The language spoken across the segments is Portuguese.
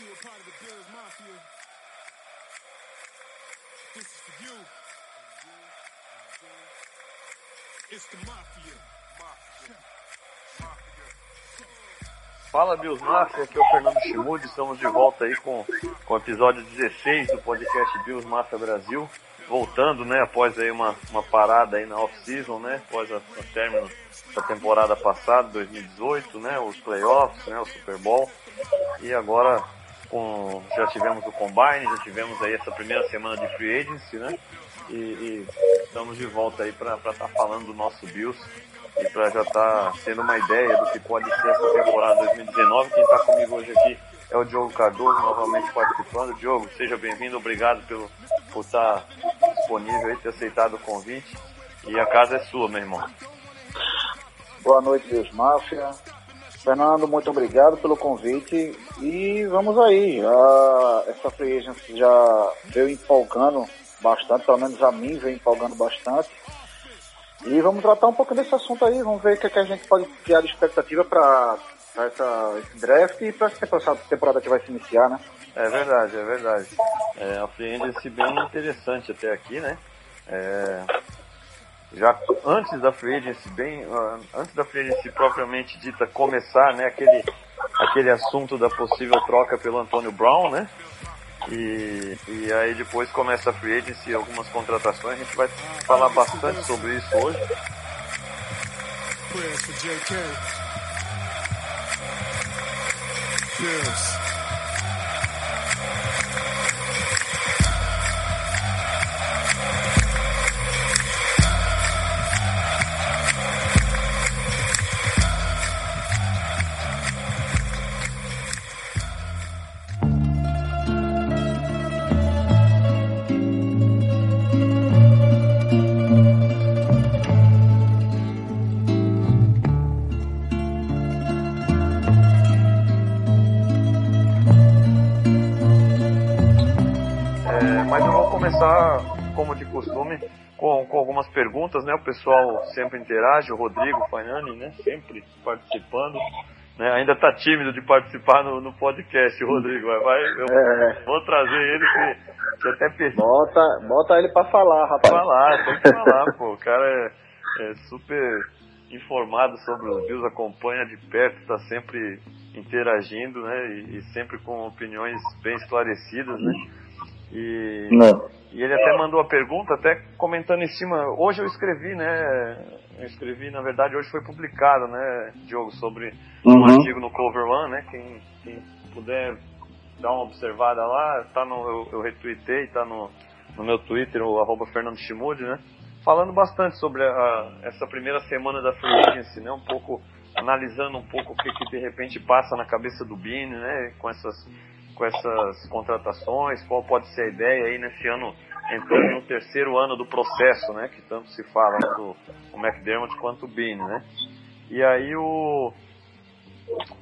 you a part of the Bills Mafia, this is for you. It's the Mafia. Fala Bills Mafia, aqui é o Fernando Chimude, estamos de volta aí com, com o episódio 16 do podcast Bills Mafia Brasil, voltando, né, após aí uma, uma parada aí na off-season, né, após a término da temporada passada, 2018, né, os playoffs, né, o Super Bowl, e agora com, já tivemos o Combine, já tivemos aí essa primeira semana de Free Agency, né, e, e estamos de volta aí para estar tá falando do nosso Bills, e para já estar tá tendo uma ideia do que pode ser essa temporada 2019. Quem está comigo hoje aqui é o Diogo Cardoso, novamente participando. Diogo, seja bem-vindo, obrigado pelo, por estar tá disponível e ter aceitado o convite. E a casa é sua, meu irmão. Boa noite, Deus Máfia. Fernando, muito obrigado pelo convite e vamos aí. essa free agency já veio empolgando bastante, pelo menos a mim veio empolgando bastante. E vamos tratar um pouco desse assunto aí, vamos ver o que, é que a gente pode criar de expectativa para esse draft e para essa temporada que vai se iniciar, né? É verdade, é verdade. É, a free agency bem interessante até aqui, né? É, já antes da free agency, bem, uh, antes da free agency propriamente dita começar, né? Aquele, aquele assunto da possível troca pelo Antônio Brown, né? E, e aí depois começa a free agency algumas contratações. A gente vai falar bastante sobre isso hoje. Costume, com, com algumas perguntas, né? O pessoal sempre interage, o Rodrigo Fagnani, né? Sempre participando. Né? Ainda está tímido de participar no, no podcast, Rodrigo. Vai, vai eu é. vou trazer ele que, que até pensei. Bota, bota ele para falar, rapaz. Falar, tem que falar, pô. O cara é, é super informado sobre os Bills, acompanha de perto, está sempre interagindo, né? E, e, sempre com opiniões bem esclarecidas, né? E, Não. e ele até mandou a pergunta, até comentando em cima. Hoje eu escrevi, né? Eu escrevi, na verdade, hoje foi publicado, né, Diogo, sobre uhum. um artigo no Cover One, né? Quem, quem puder dar uma observada lá, tá no, eu, eu retuitei, tá no, no meu Twitter, o arroba Fernando Chimude, né? Falando bastante sobre a, essa primeira semana da Free Agency, né? Um pouco, analisando um pouco o que, que de repente passa na cabeça do Bini, né? Com essas com essas contratações, qual pode ser a ideia aí nesse ano, entrando no terceiro ano do processo, né, que tanto se fala do o McDermott quanto o Bean, né? E aí o,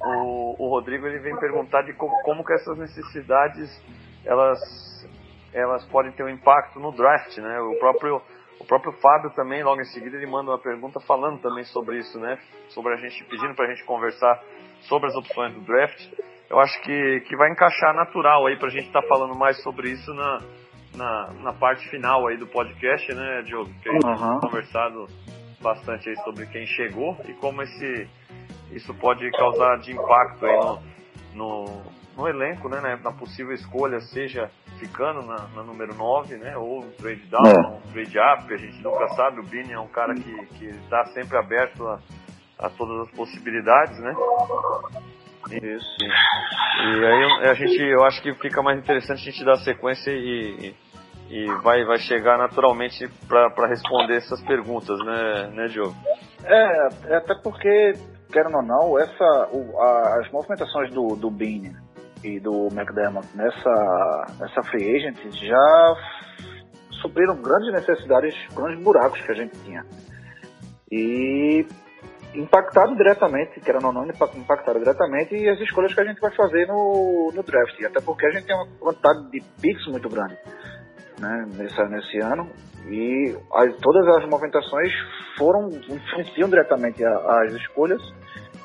o, o Rodrigo ele vem perguntar de como, como que essas necessidades elas elas podem ter um impacto no draft, né? O próprio o próprio Fábio também, logo em seguida, ele manda uma pergunta falando também sobre isso, né? Sobre a gente, pedindo para a gente conversar sobre as opções do draft eu acho que, que vai encaixar natural aí pra gente estar tá falando mais sobre isso na, na, na, parte final aí do podcast, né, Diogo? Que a gente uhum. conversado bastante aí sobre quem chegou e como esse, isso pode causar de impacto aí no, no, no elenco, né, na possível escolha, seja ficando na, na número 9, né, ou um trade down, é. um trade up, a gente nunca sabe, o Bini é um cara que, que está sempre aberto a, a todas as possibilidades, né? Isso. E aí a gente, eu acho que fica mais interessante a gente dar sequência e, e vai, vai chegar naturalmente para responder essas perguntas, né, né, Diogo? É, é, até porque, querendo ou não, essa, o, a, as movimentações do, do Bean e do McDermott nessa, nessa free agent já supriram grandes necessidades, grandes buracos que a gente tinha. E impactado diretamente, querendo ou não, impactado diretamente e as escolhas que a gente vai fazer no, no draft. Até porque a gente tem uma quantidade de picks muito grande né, nesse, nesse ano e as, todas as movimentações foram influenciam diretamente as escolhas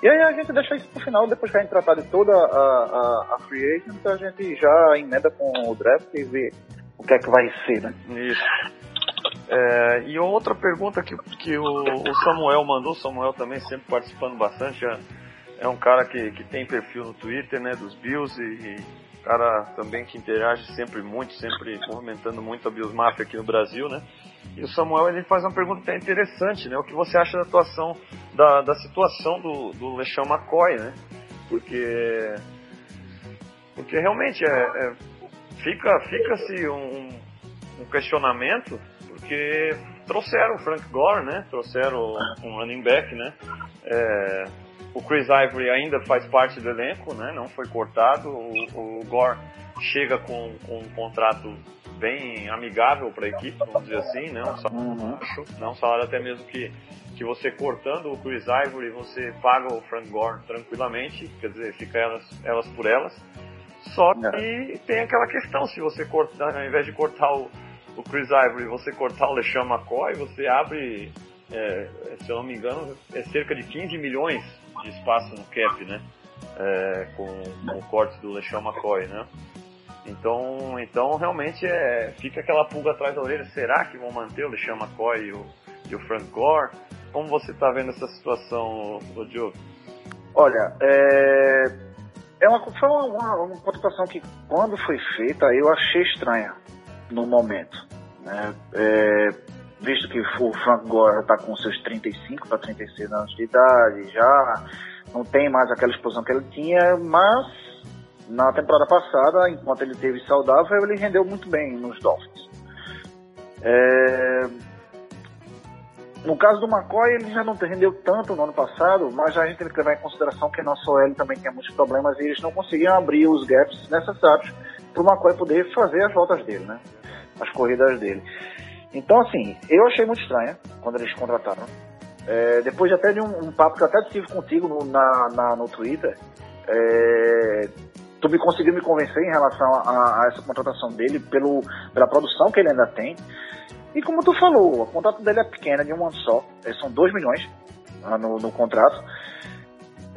E aí a gente deixa isso pro final, depois que a gente tratar de toda a, a, a free agent, a gente já emenda com o draft e vê o que é que vai ser, né? Isso. É, e outra pergunta que, que o, o, Samuel mandou, o Samuel também sempre participando bastante, é, é, um cara que, que tem perfil no Twitter, né, dos Bills e, e cara também que interage sempre muito, sempre movimentando muito a Bills Mafia aqui no Brasil, né? E o Samuel ele faz uma pergunta até interessante, né? O que você acha da atuação, da, da situação do, do LeSean McCoy, né? Porque, porque realmente é, é fica, fica-se um, um questionamento, porque trouxeram o Frank Gore, né? Trouxeram um running back, né? É, o Chris Ivory ainda faz parte do elenco, né? Não foi cortado. O, o Gore chega com, com um contrato bem amigável para a equipe, vamos dizer assim, né? Um salário Uhum. baixo, né? um salário até mesmo que, que você cortando o Chris Ivory, você paga o Frank Gore tranquilamente, quer dizer, fica elas, elas por elas. Só que tem aquela questão, se você cortar, ao invés de cortar o, o Chris Ivory, você cortar o LeSean McCoy, você abre, é, se eu não me engano, é cerca de 15 milhões de espaço no cap, né? É, com, com o corte do LeSean McCoy, né? Então, então realmente é, fica aquela pulga atrás da orelha. Será que vão manter o LeSean McCoy e o, e o Frank Gore? Como você está vendo essa situação, Diogo? Olha, é, é uma, foi uma, uma, uma contratação que quando foi feita eu achei estranha no momento. Né? É, visto que o Frank Gore está com seus 35 para 36 anos de idade, já não tem mais aquela explosão que ele tinha, mas na temporada passada, enquanto ele teve saudável, ele rendeu muito bem nos Dolphins. É, no caso do McCoy, ele já não rendeu tanto no ano passado, mas a gente tem que levar em consideração que nosso OL também tinha muitos problemas e eles não conseguiam abrir os gaps necessários para o McCoy poder fazer as voltas dele, né? As corridas dele. Então, assim, eu achei muito estranha quando eles contrataram. É, depois até de um, um, papo que eu até tive contigo no, na, na, no Twitter, é, tu me conseguiu me convencer em relação a, a, essa contratação dele pelo, pela produção que ele ainda tem. E como tu falou, o contrato dele é pequeno, é de um ano só, são 2 milhões no, no contrato.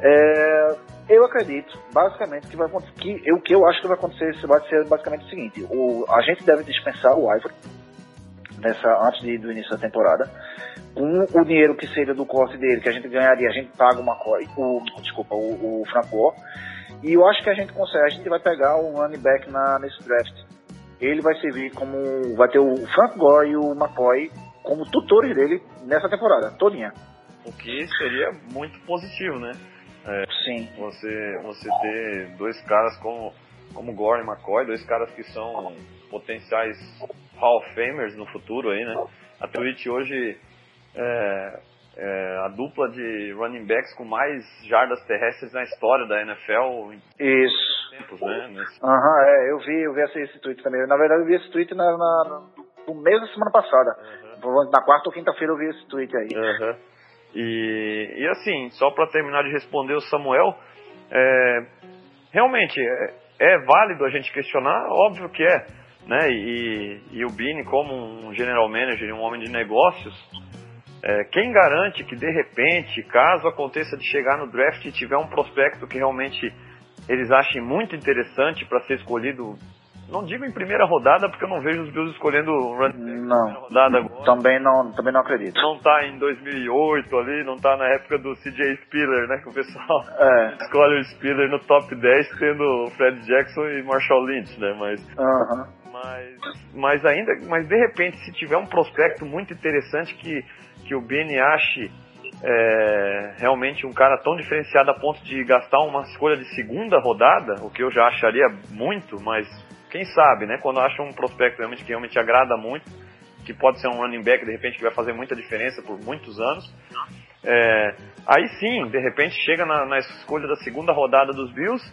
É, eu acredito, basicamente, que vai que o que eu acho que vai acontecer vai ser basicamente o seguinte: o, a gente deve dispensar o Ivory nessa, antes de, do início da temporada. Com o dinheiro que seria do corte dele, que a gente ganharia, a gente paga McCoy, o, desculpa, o, o Franco. E eu acho que a gente consegue, a gente vai pegar um running back na, nesse draft. Ele vai servir como. Vai ter o Frank Gore e o McCoy como tutores dele nessa temporada, todinha. O que seria muito positivo, né? É, Sim. Você, você ter dois caras como, como Gore e McCoy, dois caras que são potenciais Hall of Famers no futuro aí, né? A Twitch hoje é, é, a dupla de running backs com mais jardas terrestres na história da NFL. Isso. Tempos, né? Uhum, é, eu vi, eu vi esse, esse tweet também. Na verdade, eu vi esse tweet na, na, no mês da semana passada. Uhum. Na quarta ou quinta-feira eu vi esse tweet aí. Uhum. E, e assim, só para terminar de responder o Samuel, é, realmente é, é, válido a gente questionar, óbvio que é, né? E, e o Bini, como um general manager um homem de negócios, é, quem garante que de repente, caso aconteça de chegar no draft e tiver um prospecto que realmente eles achem muito interessante para ser escolhido, não digo em primeira rodada, porque eu não vejo os Bills escolhendo o running não, rodada agora. Também não, também não acredito. Não tá em 2008 ali, não tá na época do CJ Spiller, né, que o pessoal é. escolhe o Spiller no top 10 tendo o Fred Jackson e Marshall Lynch, né, mas uhum. mas mas ainda, mas de repente se tiver um prospecto muito interessante que que o Benny ache é, realmente um cara tão diferenciado a ponto de gastar uma escolha de segunda rodada, o que eu já acharia muito, mas quem sabe, né? Quando acha um prospecto realmente que realmente agrada muito, que pode ser um running back de repente que vai fazer muita diferença por muitos anos, é, aí sim, de repente chega na, na, escolha da segunda rodada dos Bills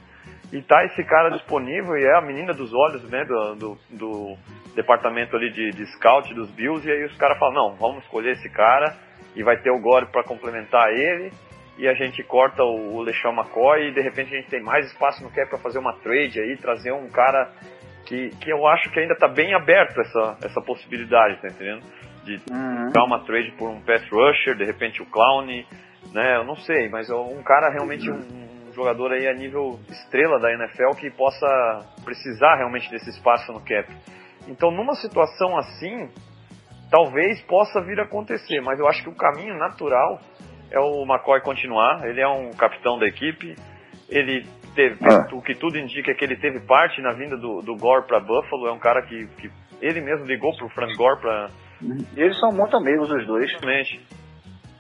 e tá esse cara disponível e é a menina dos olhos, né? Do, do, do departamento ali de, de scout dos Bills e aí os caras falam, não, vamos escolher esse cara e vai ter o Gore para complementar ele e a gente corta o, LeSean McCoy e de repente a gente tem mais espaço no cap para fazer uma trade aí, trazer um cara que, que eu acho que ainda está bem aberto essa, essa possibilidade, tá entendendo? De uhum. dar uma trade por um pass rusher, de repente o Clown, né? Eu não sei, mas é um cara realmente um, um jogador aí a nível estrela da NFL que possa precisar realmente desse espaço no cap. Então, numa situação assim, talvez possa vir a acontecer, mas eu acho que o caminho natural é o McCoy continuar. Ele é um capitão da equipe. Ele teve, Ah. o que tudo indica é que ele teve parte na vinda do, do Gore para Buffalo. É um cara que, que ele mesmo ligou pro Frank Gore para E eles são muito amigos, os dois. Realmente.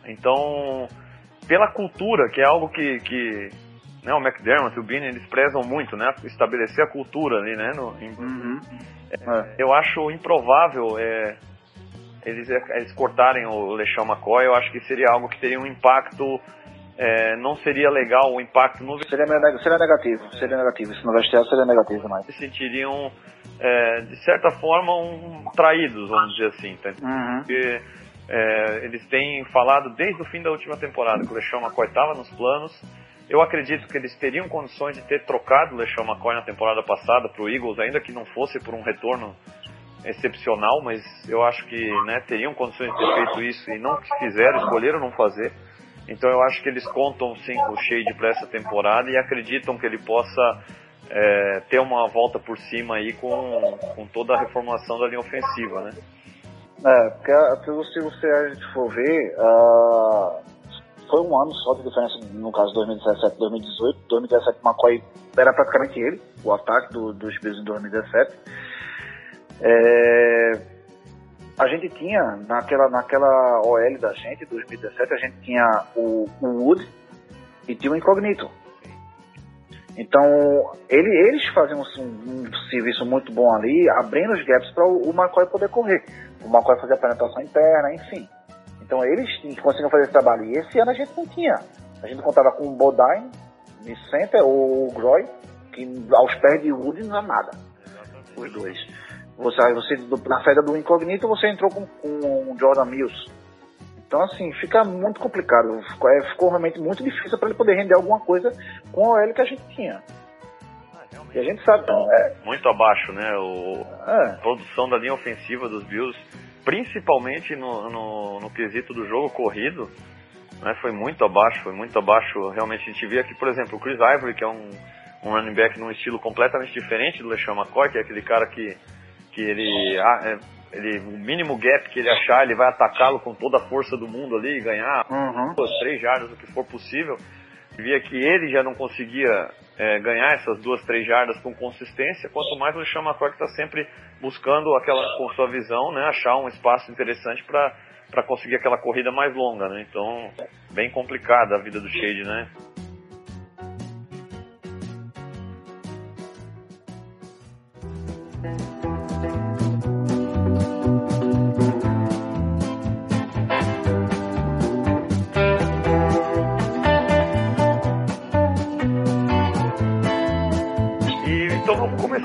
Então, pela cultura, que é algo que, que né, o McDermott e o Beane, eles prezam muito, né? Estabelecer a cultura ali, né? No, em- Uhum. É. eu acho improvável é, eles, eles cortarem o LeSean McCoy. Eu acho que seria algo que teria um impacto... é, não seria legal o impacto no Seria, seria negativo, seria negativo. Se no vestiário seria negativo demais. se sentiriam, é, de certa forma, um, traídos, vamos dizer assim. Tá? Uhum. porque é, eles têm falado desde o fim da última temporada que o LeSean McCoy estava nos planos. Eu acredito que eles teriam condições de ter trocado o LeSean McCoy na temporada passada para o Eagles, ainda que não fosse por um retorno excepcional, mas eu acho que né, teriam condições de ter feito isso e não fizeram, escolheram não fazer. Então eu acho que eles contam sim com o Shade para essa temporada e acreditam que ele possa é, ter uma volta por cima aí com, com toda a reformulação da linha ofensiva, né? É, porque a- porque se você a gente for ver, ah, foi um ano só de diferença, no caso 2017 2018. 2017 McCoy era praticamente ele, o ataque do, dos Bills em 2017. É, a gente tinha, naquela, naquela OL da gente, 2017, a gente tinha o, o Wood e tinha o Incognito. Então, ele, eles faziam um, um serviço muito bom ali, abrindo os gaps para o, o McCoy poder correr. O McCoy fazia a penetração interna, enfim. Então, eles conseguiam fazer esse trabalho. E esse ano a gente não tinha. A gente contava com o Bodine de center, ou o Groy, que aos pés de Wood não é nada. Os dois. Você, você, na saída do Incognito, você entrou com, com o Jordan Mills. Então, assim, fica muito complicado. Ficou, é, ficou realmente muito difícil para ele poder render alguma coisa com a OL que a gente tinha. E a gente sabe. É, Muito abaixo, né? O, é, a produção da linha ofensiva dos Bills, principalmente no, no, no quesito do jogo corrido, né, foi muito abaixo, foi muito abaixo. Realmente a gente vê aqui, por exemplo, o Chris Ivory, que é um, um running back num estilo completamente diferente do LeSean McCoy, que é aquele cara que, que ele, ah, é, ele, o mínimo gap que ele achar, ele vai atacá-lo com toda a força do mundo ali e ganhar uhum. duas, três jardas, o que for possível. Via que ele já não conseguia é, ganhar essas duas, três jardas com consistência, quanto mais o que está sempre buscando aquela, com sua visão, né, achar um espaço interessante para para conseguir aquela corrida mais longa, né? Então, bem complicada a vida do Shade, né?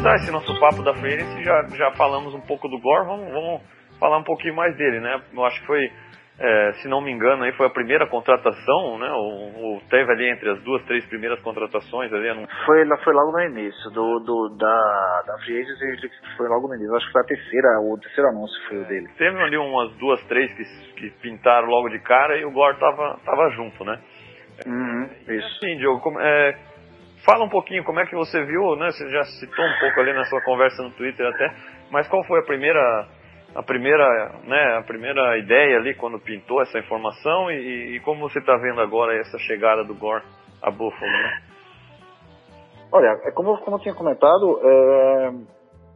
Começar esse nosso papo da Free Agency, já, já falamos um pouco do Gore, vamos, vamos falar um pouquinho mais dele, né? Eu acho que foi, é, se não me engano, aí foi a primeira contratação, né? O, o- teve ali entre as duas, três primeiras contratações ali, não- Foi, foi logo no início do, do, da, da Free Agency, ele foi logo no início. Acho que foi a terceira, o terceiro anúncio foi o dele. teve ali umas duas, três que, que pintaram logo de cara e o Gore tava, tava junto, né? Uhum, isso. Sim, Diogo, como- é, fala um pouquinho como é que você viu, né? Você já citou um pouco ali na sua conversa no Twitter até, mas qual foi a primeira, a primeira, né, a primeira ideia ali quando pintou essa informação e, e como você está vendo agora essa chegada do Gore a Buffalo, né? Olha, é como, como eu tinha comentado, é,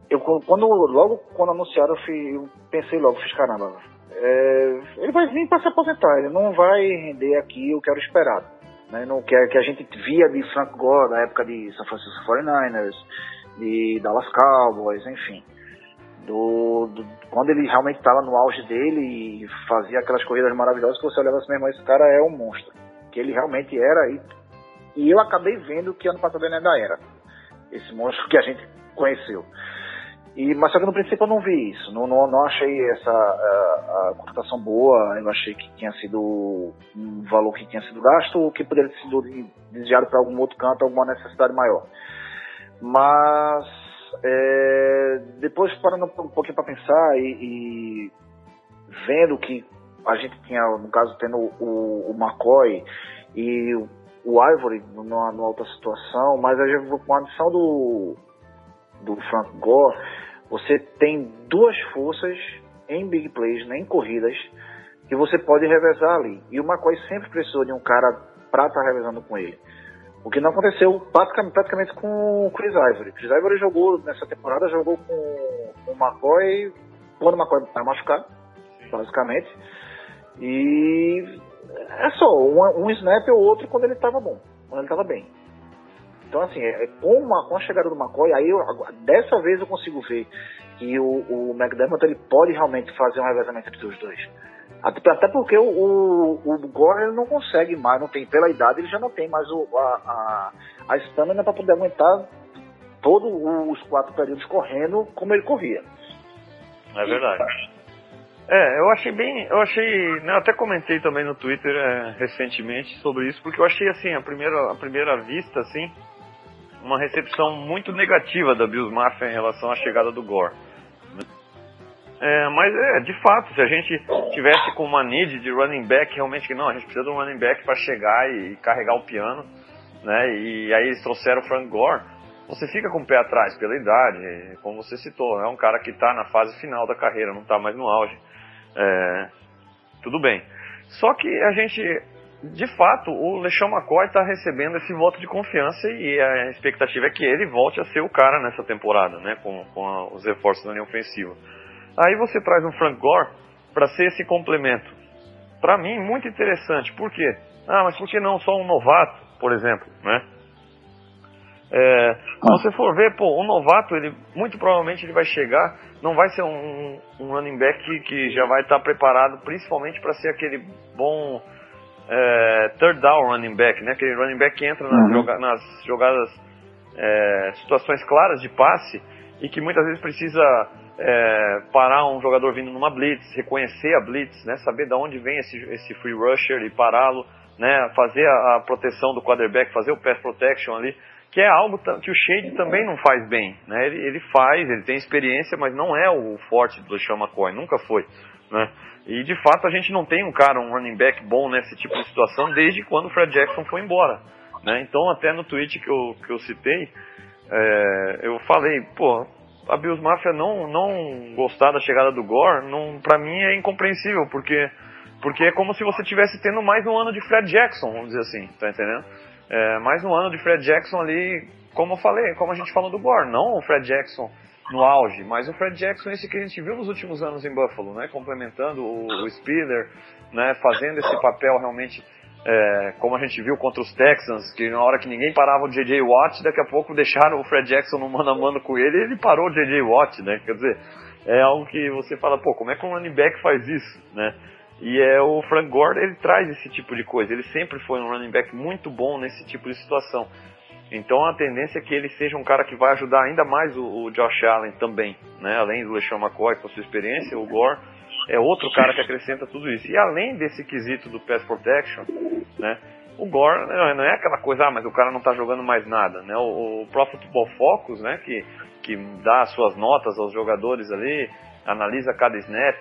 eu quando logo quando anunciaram, eu, fui- eu pensei logo, fiz caramba, é, ele vai vir para se aposentar, ele não vai render aqui o que era esperado. Né? Não, que, a gente via de Frank Gore na época de San Francisco 49ers, de Dallas Cowboys, enfim. Do, do- quando ele realmente estava no auge dele e fazia aquelas corridas maravilhosas que você olhava assim mesmo, esse cara é um monstro. Que ele realmente era e e eu acabei vendo que ano passado ele ainda era. Esse monstro que a gente conheceu. E, mas só que no princípio eu não vi isso. Não, não, não achei essa a, a contratação boa. Eu achei que tinha sido um valor que tinha sido gasto ou que poderia ter sido desviado para algum outro canto, alguma necessidade maior. Mas é, depois parando um pouquinho para pensar e, e vendo que a gente tinha, no caso, tendo o, o McCoy e o Ivory numa, numa outra situação, mas a gente, com a adição do, do Frank Gore, você tem duas forças em big plays, nem corridas, que você pode revezar ali. E o McCoy sempre precisou de um cara para estar tá revezando com ele. O que não aconteceu praticamente, praticamente com o Chris Ivory. Chris Ivory jogou nessa temporada, jogou com o McCoy, quando o McCoy está machucado, basicamente. E é só um, um snap ou outro quando ele estava bom, quando ele estava bem. Então, assim, é, com, uma, com a chegada do McCoy, aí eu, dessa vez eu consigo ver que o, o McDermott ele pode realmente fazer um revezamento entre os dois. Até, até porque o, o, o Gore não consegue mais, não tem, pela idade, ele já não tem mais o, a, a, a para poder aguentar todos os quatro períodos correndo como ele corria. É verdade. É, eu achei bem, eu achei, né, até comentei também no Twitter é, recentemente sobre isso, porque eu achei assim, a primeira, a primeira vista, assim, uma recepção muito negativa da Bills Mafia em relação à chegada do Gore. É, mas é, de fato, se a gente tivesse com uma need de running back, realmente que não, a gente precisa de um running back para chegar e, carregar o piano, né? E aí eles trouxeram o Frank Gore. Você fica com o pé atrás pela idade, como você citou, é um cara que está na fase final da carreira, não está mais no auge. É, tudo bem. Só que a gente, de fato, o LeSean McCoy está recebendo esse voto de confiança e a expectativa é que ele volte a ser o cara nessa temporada, né? Com, com a, os reforços da linha ofensiva. Aí você traz um Frank Gore para ser esse complemento. Para mim, muito interessante. Por quê? Ah, mas por que não só um novato, por exemplo, né? É, se você for ver, pô, um novato, ele muito provavelmente ele vai chegar, não vai ser um, um running back que, que já vai estar preparado principalmente para ser aquele bom é, third down running back, né? Aquele running back que entra nas, uhum. joga nas jogadas, é, situações claras de passe e que muitas vezes precisa é, parar um jogador vindo numa blitz, reconhecer a blitz, né, saber de onde vem esse, esse free rusher e pará-lo, né, fazer a, a, proteção do quarterback, fazer o pass protection ali, que é algo que o Shade também não faz bem, né, ele, ele faz, ele tem experiência, mas não é o forte do Sean McCoy, nunca foi, né, e de fato a gente não tem um cara, um running back bom nesse tipo de situação desde quando o Fred Jackson foi embora, né, então até no tweet que eu, que eu citei, é, eu falei, pô, a Bills Mafia não, não gostar da chegada do Gore, não, pra mim é incompreensível, porque, porque é como se você tivesse tendo mais um ano de Fred Jackson, vamos dizer assim, tá entendendo? É, mais um ano de Fred Jackson ali, como eu falei, como a gente falou do Gore, não o Fred Jackson no auge, mas o Fred Jackson esse que a gente viu nos últimos anos em Buffalo, né, complementando o, o Spiller, né, fazendo esse papel realmente é, como a gente viu contra os Texans, que na hora que ninguém parava o J.J. Watt, daqui a pouco deixaram o Fred Jackson no mano a mano com ele e ele parou o J.J. Watt, né? Quer dizer, é algo que você fala, pô, como é que um running back faz isso, né? E é o Frank Gore, ele traz esse tipo de coisa. Ele sempre foi um running back muito bom nesse tipo de situação. Então a tendência é que ele seja um cara que vai ajudar ainda mais o, o Josh Allen também, né? Além do LeSean McCoy com sua experiência, o Gore é outro cara que acrescenta tudo isso. E além desse quesito do pass protection, né, o Gore não é aquela coisa, ah, mas o cara não está jogando mais nada, né? O, o Pro Football Focus, né, que, que dá as suas notas aos jogadores ali, analisa cada snap,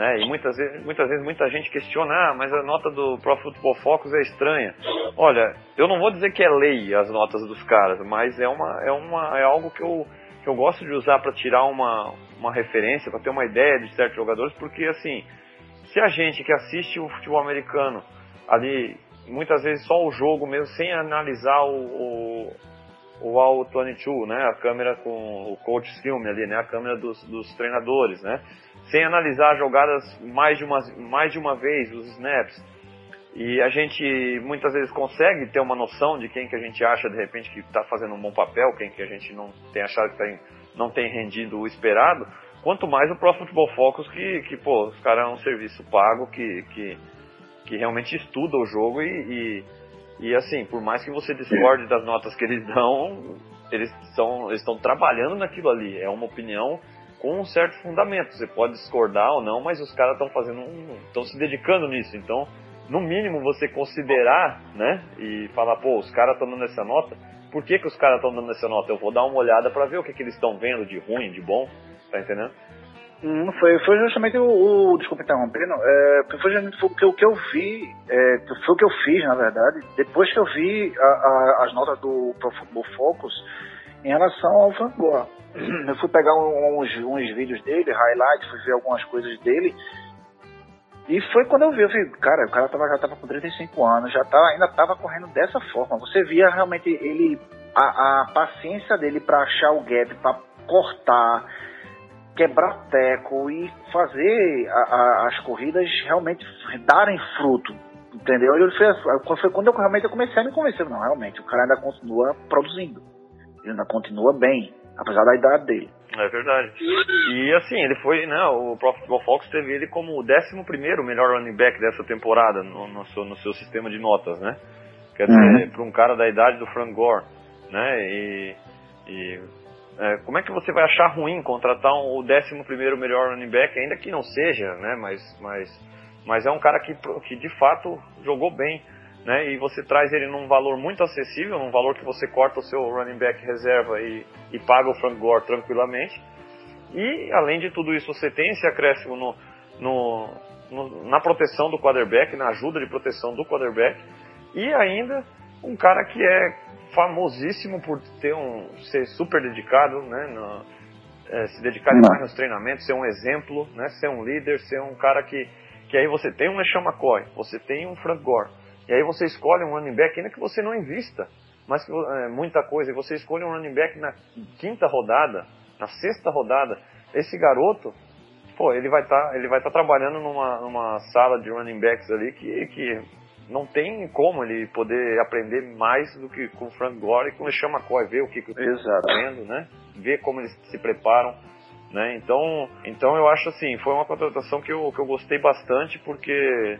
né? E muitas vezes, muitas vezes muita gente questiona, ah, mas a nota do Pro Football Focus é estranha. Olha, eu não vou dizer que é lei as notas dos caras, mas é uma é uma é algo que eu que eu gosto de usar para tirar uma, uma referência, para ter uma ideia de certos jogadores, porque assim, se a gente que assiste o futebol americano ali, muitas vezes só o jogo mesmo, sem analisar o, o, o All 22, né, a câmera com o coach film ali, né, a câmera dos, dos treinadores, né, sem analisar jogadas mais de, uma, mais de uma vez, os snaps, e a gente muitas vezes consegue ter uma noção de quem que a gente acha de repente que está fazendo um bom papel, quem que a gente não tem achado que tá não tem rendido o esperado. Quanto mais o Pro Football Focus que, que pô, os caras é um serviço pago que, que, que realmente estuda o jogo e, e, e, assim, por mais que você discorde das notas que eles dão, eles estão eles estão trabalhando naquilo ali. É uma opinião com um certo fundamento. Você pode discordar ou não, mas os caras estão fazendo estão se dedicando nisso. Então no mínimo você considerar, né? E falar, pô, os caras estão dando essa nota. Por que, que os caras estão dando essa nota? Eu vou dar uma olhada para ver o que, que eles estão vendo de ruim, de bom, tá entendendo? Hum, foi, foi justamente o, o desculpa interrompendo, é, foi justamente o que, o que eu vi, é, foi o que eu fiz, na verdade, depois que eu vi a, a, as notas do Pro Football Focus em relação ao Frank Gore. Eu fui pegar uns, uns vídeos dele, highlights, fui ver algumas coisas dele, e foi quando eu vi, eu falei, cara, o cara tava, já tava com 35 anos, já tava, ainda tava correndo dessa forma. Você via realmente ele, a, a paciência dele para achar o gap, para cortar, quebrar teco e fazer a, a, as corridas realmente darem fruto. Entendeu? E foi, foi quando eu realmente comecei a me convencer. Não, realmente, o cara ainda continua produzindo. Ele ainda continua bem, apesar da idade dele. É verdade. E assim, ele foi, né, o Pro Football Fox teve ele como o 11 primeiro melhor running back dessa temporada no, no, seu, no seu sistema de notas, né? Quer dizer, uhum. para um cara da idade do Frank Gore, né? E, e é, como é que você vai achar ruim contratar um, o 11 primeiro melhor running back, ainda que não seja, né? Mas, mas, mas é um cara que, que de fato jogou bem. Né, e você traz ele num valor muito acessível, num valor que você corta o seu running back reserva e, e paga o Frank Gore tranquilamente. E além de tudo isso, você tem esse acréscimo no, no, no, na proteção do quarterback, na ajuda de proteção do quarterback, e ainda um cara que é famosíssimo por ter um, ser super dedicado, né, no, é, se dedicar demais nos treinamentos, ser um exemplo, né, ser um líder, ser um cara que, que aí você tem um LeSean McCoy, você tem um Frank Gore, e aí você escolhe um running back, ainda que você não invista, mas que, é, muita coisa, e você escolhe um running back na quinta rodada, na sexta rodada, esse garoto, pô, ele vai estar, tá, ele vai tá trabalhando numa, numa sala de running backs ali que, que não tem como ele poder aprender mais do que com o Frank Gore e com o LeSean McCoy, ver o que, que está fazendo, né? Ver como eles se preparam, né? Então, então eu acho assim, foi uma contratação que eu, que eu gostei bastante porque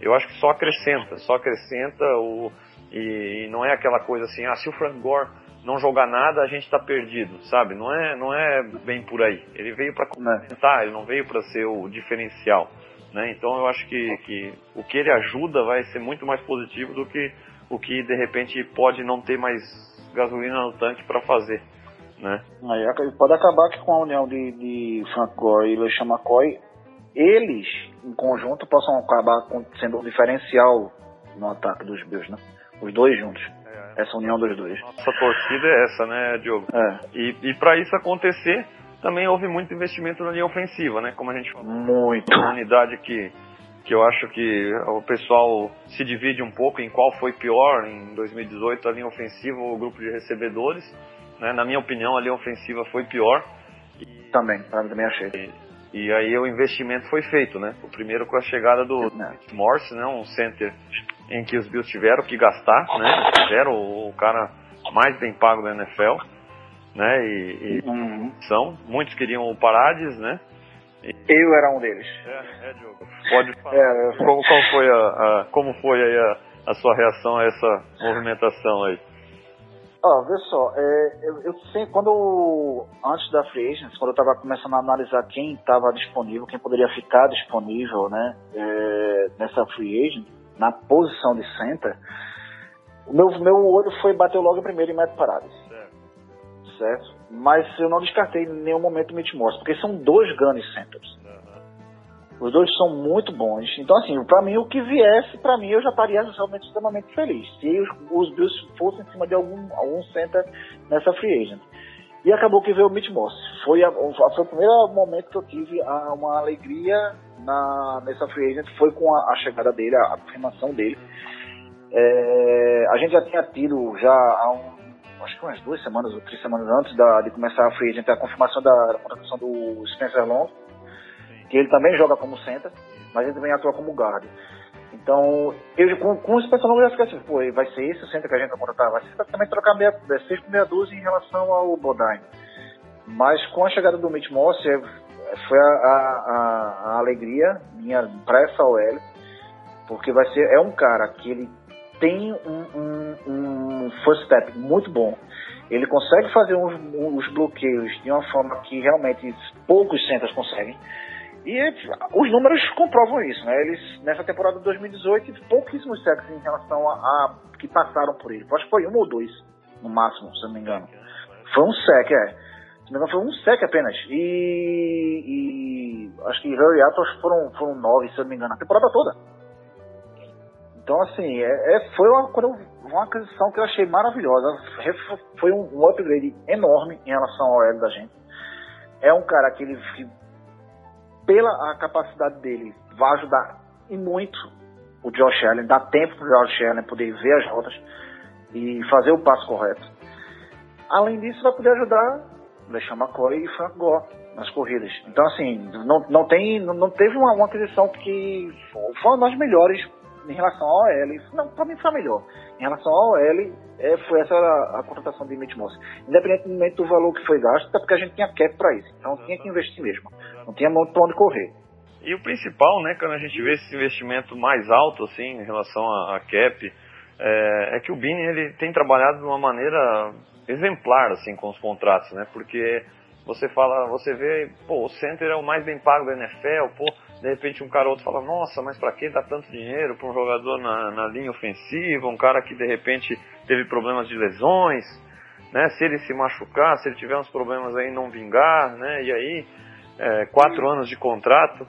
eu acho que só acrescenta, só acrescenta o e, e não é aquela coisa assim, ah, se o Frank Gore não jogar nada, a gente está perdido, sabe? Não é, não é bem por aí. Ele veio para complementar, ele não veio para ser o diferencial, né? Então eu acho que, que o que ele ajuda vai ser muito mais positivo do que o que de repente pode não ter mais gasolina no tanque para fazer, né? Aí pode acabar que com a união de, de Frank Gore e LeSean McCoy eles, em conjunto, possam acabar sendo um diferencial no ataque dos Bills, né? Os dois juntos. É, é. Essa união dos dois. Nossa torcida é essa, né, Diogo? É. E, e para isso acontecer, também houve muito investimento na linha ofensiva, né? Como a gente falou. Muito. Uma unidade que, que eu acho que o pessoal se divide um pouco em qual foi pior em 2018, a linha ofensiva ou o grupo de recebedores. Né? Na minha opinião, a linha ofensiva foi pior. E, também, também achei. E, e aí o investimento foi feito, né? O primeiro com a chegada do. Morse, né? Um center em que os Bills tiveram que gastar, né? Tiveram o, cara mais bem pago da NFL, né? E, e uhum. são. Muitos queriam o Parades, né? E... Eu era um deles. É, é Diogo. Pode falar. É, como, qual foi a, a, como foi aí a, a sua reação a essa movimentação aí? Ó, vê só, é, eu, eu sempre, quando, antes da Free Agents, quando eu estava começando a analisar quem estava disponível, quem poderia ficar disponível, né, é, nessa Free Agent, na posição de center, o meu, meu olho foi bater logo primeiro em Matt Paredes. Certo. certo. Mas eu não descartei em nenhum momento o Mitch Morse, porque são dois grandes centers. Os dois são muito bons. Então, assim, para mim, o que viesse, para mim, eu já estaria realmente extremamente feliz. Se os, os Bills fossem em cima de algum, algum center nessa free agent. E acabou que veio o Mitch Moss. Foi, a, foi o primeiro momento que eu tive a, uma alegria na, nessa free agent. Foi com a, a chegada dele, a, a confirmação dele. É, a gente já tinha tido, já há um, acho que umas duas semanas ou três semanas antes da, de começar a free agent, a confirmação da contratação do Spencer Long que ele também joga como center, mas ele também atua como guard. Então, eu com, com esse personagem eu já fiquei assim, pô, vai ser esse o center que a gente vai contratar, vai ser também trocar meia, seis por meia dúzia em relação ao Bodine. Mas com a chegada do Mitch Moss, é, foi a, a, a alegria minha para essa OL, porque vai ser, é um cara que ele tem um, um, um first step muito bom. Ele consegue fazer os, os bloqueios de uma forma que realmente poucos centers conseguem. E os números comprovam isso, né? Eles, nessa temporada de 2018, pouquíssimos sacks em relação a, a, que passaram por ele. Acho que foi um ou dois, no máximo, se não me engano. Foi um sec, é. Se não me engano, foi um sec apenas. E, e acho que Hurry Up foram, foram nove, se não me engano, a temporada toda. Então, assim, é, é foi uma, uma aquisição que eu achei maravilhosa. Foi um, um upgrade enorme em relação ao L da gente. É um cara que ele, que, pela a capacidade dele, vai ajudar e muito o Josh Allen, dá tempo para o Josh Allen poder ver as rotas e fazer o passo correto. Além disso, vai poder ajudar LeSean McCoy e Frank Gore nas corridas. Então, assim, não, não, tem, não, não teve uma, uma aquisição que foi uma das melhores em relação ao OL. Não, para mim foi melhor. Em relação ao OL, é, foi essa a, a contratação de Mitch Moss. Independentemente do valor que foi gasto, até porque a gente tinha cap para isso. Então tinha que investir mesmo. Não tinha muito para onde correr. E o principal, né, quando a gente vê esse investimento mais alto, assim, em relação a, a cap, é, é, que o Bini ele tem trabalhado de uma maneira exemplar, assim, com os contratos, né, porque você fala, você vê, pô, o center é o mais bem pago da NFL, pô, de repente um cara ou outro fala, nossa, mas para que dar tanto dinheiro para um jogador na, na linha ofensiva, um cara que de repente teve problemas de lesões, né, se ele se machucar, se ele tiver uns problemas aí não vingar, né, e aí é, quatro anos de contrato,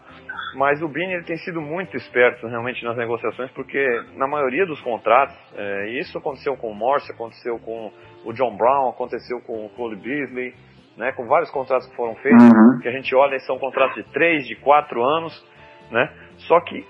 mas o Bini ele tem sido muito esperto realmente nas negociações, porque na maioria dos contratos, é, isso aconteceu com o Morse, aconteceu com o John Brown, aconteceu com o Cole Beasley, né, com vários contratos que foram feitos, uhum. que a gente olha e são contratos de três, de quatro anos, né, só que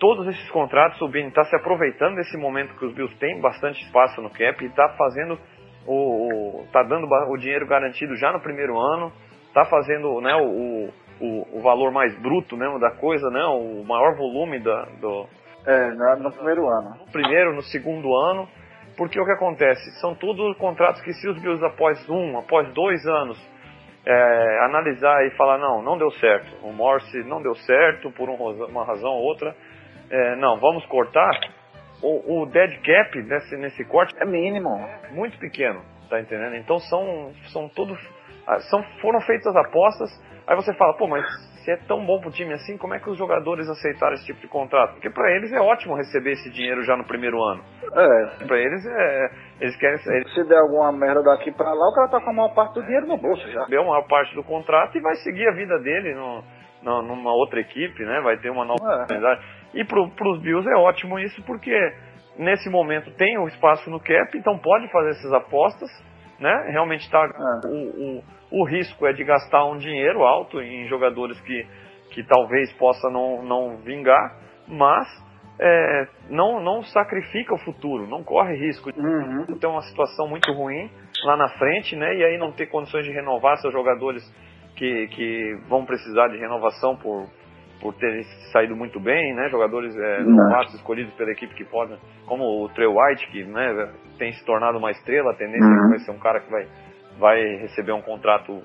todos esses contratos o Bini está se aproveitando desse momento que os Bills têm bastante espaço no cap e está fazendo o, está dando o dinheiro garantido já no primeiro ano, está fazendo né, o, o, o, valor mais bruto mesmo da coisa, né, o maior volume da, do. É, no primeiro ano. No primeiro, no segundo ano, porque o que acontece? São tudo contratos que se os Bills após um, após dois anos, é, analisar e falar, não, não deu certo, o Morse não deu certo por um, uma razão ou outra, é, não, vamos cortar, o, o dead cap nesse, nesse corte é mínimo, muito pequeno, tá entendendo? Então são, são todos ah, são, foram feitas apostas, aí você fala, pô, mas se é tão bom pro time assim, como é que os jogadores aceitaram esse tipo de contrato? Porque para eles é ótimo receber esse dinheiro já no primeiro ano. É. Pra eles é. Eles querem. Eles... Se der alguma merda daqui pra lá, o cara tá com a maior parte do dinheiro no bolso já. Deu a maior parte do contrato e vai seguir a vida dele no, no numa outra equipe, né? Vai ter uma nova é. oportunidade. E pro, pros Bills é ótimo isso porque nesse momento tem o um espaço no cap, então pode fazer essas apostas né? Realmente tá, é. o, o, o, risco é de gastar um dinheiro alto em jogadores que, que talvez possa não, não vingar, mas é, não, não sacrifica o futuro, não corre risco de uhum. ter uma situação muito ruim lá na frente, né? E aí não ter condições de renovar seus jogadores que, que vão precisar de renovação por, por terem saído muito bem, né? Jogadores é, novatos escolhidos pela equipe que podem, como o Trey White, que né, tem se tornado uma estrela, a tendência uhum. é que vai ser um cara que vai, vai receber um contrato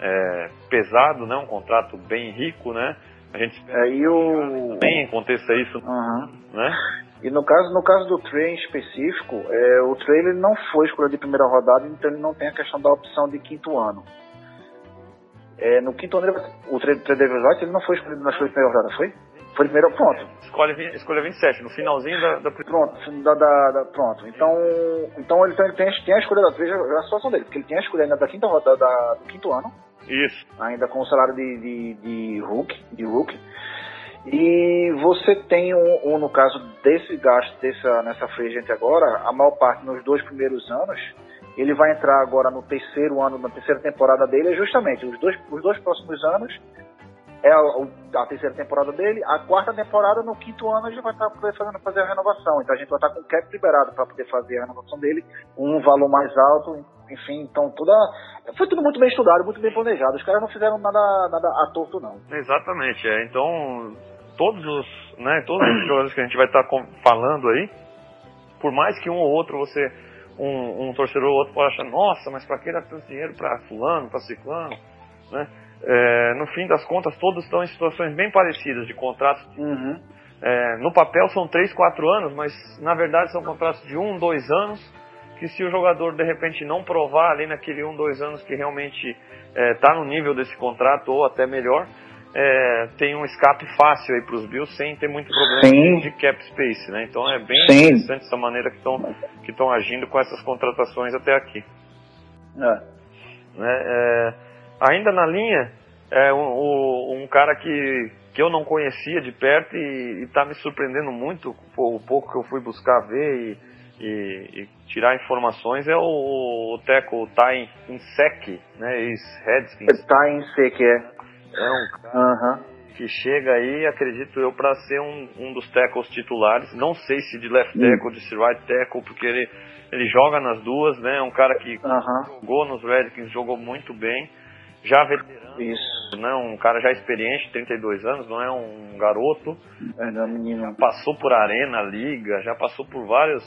é, pesado, né? Um contrato bem rico, né? A gente é, e o... bem aconteça isso, uhum. né? E no caso, no caso do Trey em específico, é, o Trey ele não foi escolhido de primeira rodada, então ele não tem a questão da opção de quinto ano. É, no quinto ano, o Davis White ele não foi escolhido na sua primeira rodada, foi? Foi primeiro ponto. Escolhe, escolha 27, no finalzinho da. da... Pronto, da, da, da, pronto. Então, então ele tem, tem, a escolha da. Veja a situação dele, porque ele tem a escolha ainda da quinta rodada da, do quinto ano. Isso. Ainda com o salário de, de, de Hulk, de Hulk. E você tem um, um, no caso desse gasto dessa, nessa free agent agora, a maior parte nos dois primeiros anos, ele vai entrar agora no terceiro ano, na terceira temporada dele, é justamente os dois, os dois próximos anos é a, a, terceira temporada dele, a quarta temporada, no quinto ano, a gente vai estar fazendo fazer a renovação. Então a gente vai estar com o cap liberado para poder fazer a renovação dele, um valor mais alto, enfim, então toda. Foi tudo muito bem estudado, muito bem planejado. Os caras não fizeram nada, nada à torto, não. Exatamente, é. Então, todos os, né, todos os jogadores que a gente vai estar falando aí, por mais que um ou outro você um, um torcedor ou outro pode achar, nossa, mas para que dar tanto dinheiro para fulano, para ciclano, né? É, no fim das contas, todos estão em situações bem parecidas de contratos. Uhum. É, no papel são 3, 4 anos, mas na verdade são contratos de 1, 2 anos, que se o jogador de repente não provar ali naquele 1, 2 anos que realmente está é, no nível desse contrato ou até melhor, é, tem um escape fácil aí para os Bills sem ter muito problema Sim. de cap space, né? Então é bem Sim. interessante essa maneira que estão que estão agindo com essas contratações até aqui. É. Né? É, ainda na linha, é um, um cara que, que eu não conhecia de perto e está me surpreendendo muito o pouco que eu fui buscar ver e, e, e tirar informações é o, o Teco Tain Insec, né, ex-Redskins. Insec, é. É um cara que chega aí, acredito eu, para ser um, um dos tackles titulares. Não sei se de left tackle, de right tackle, porque ele, ele joga nas duas, né? É um cara que jogou nos Redskins, jogou muito bem. Já veterano, Isso. né? Um cara já experiente, 32 anos, não é um garoto. É um menino. Passou por arena, liga, já passou por vários,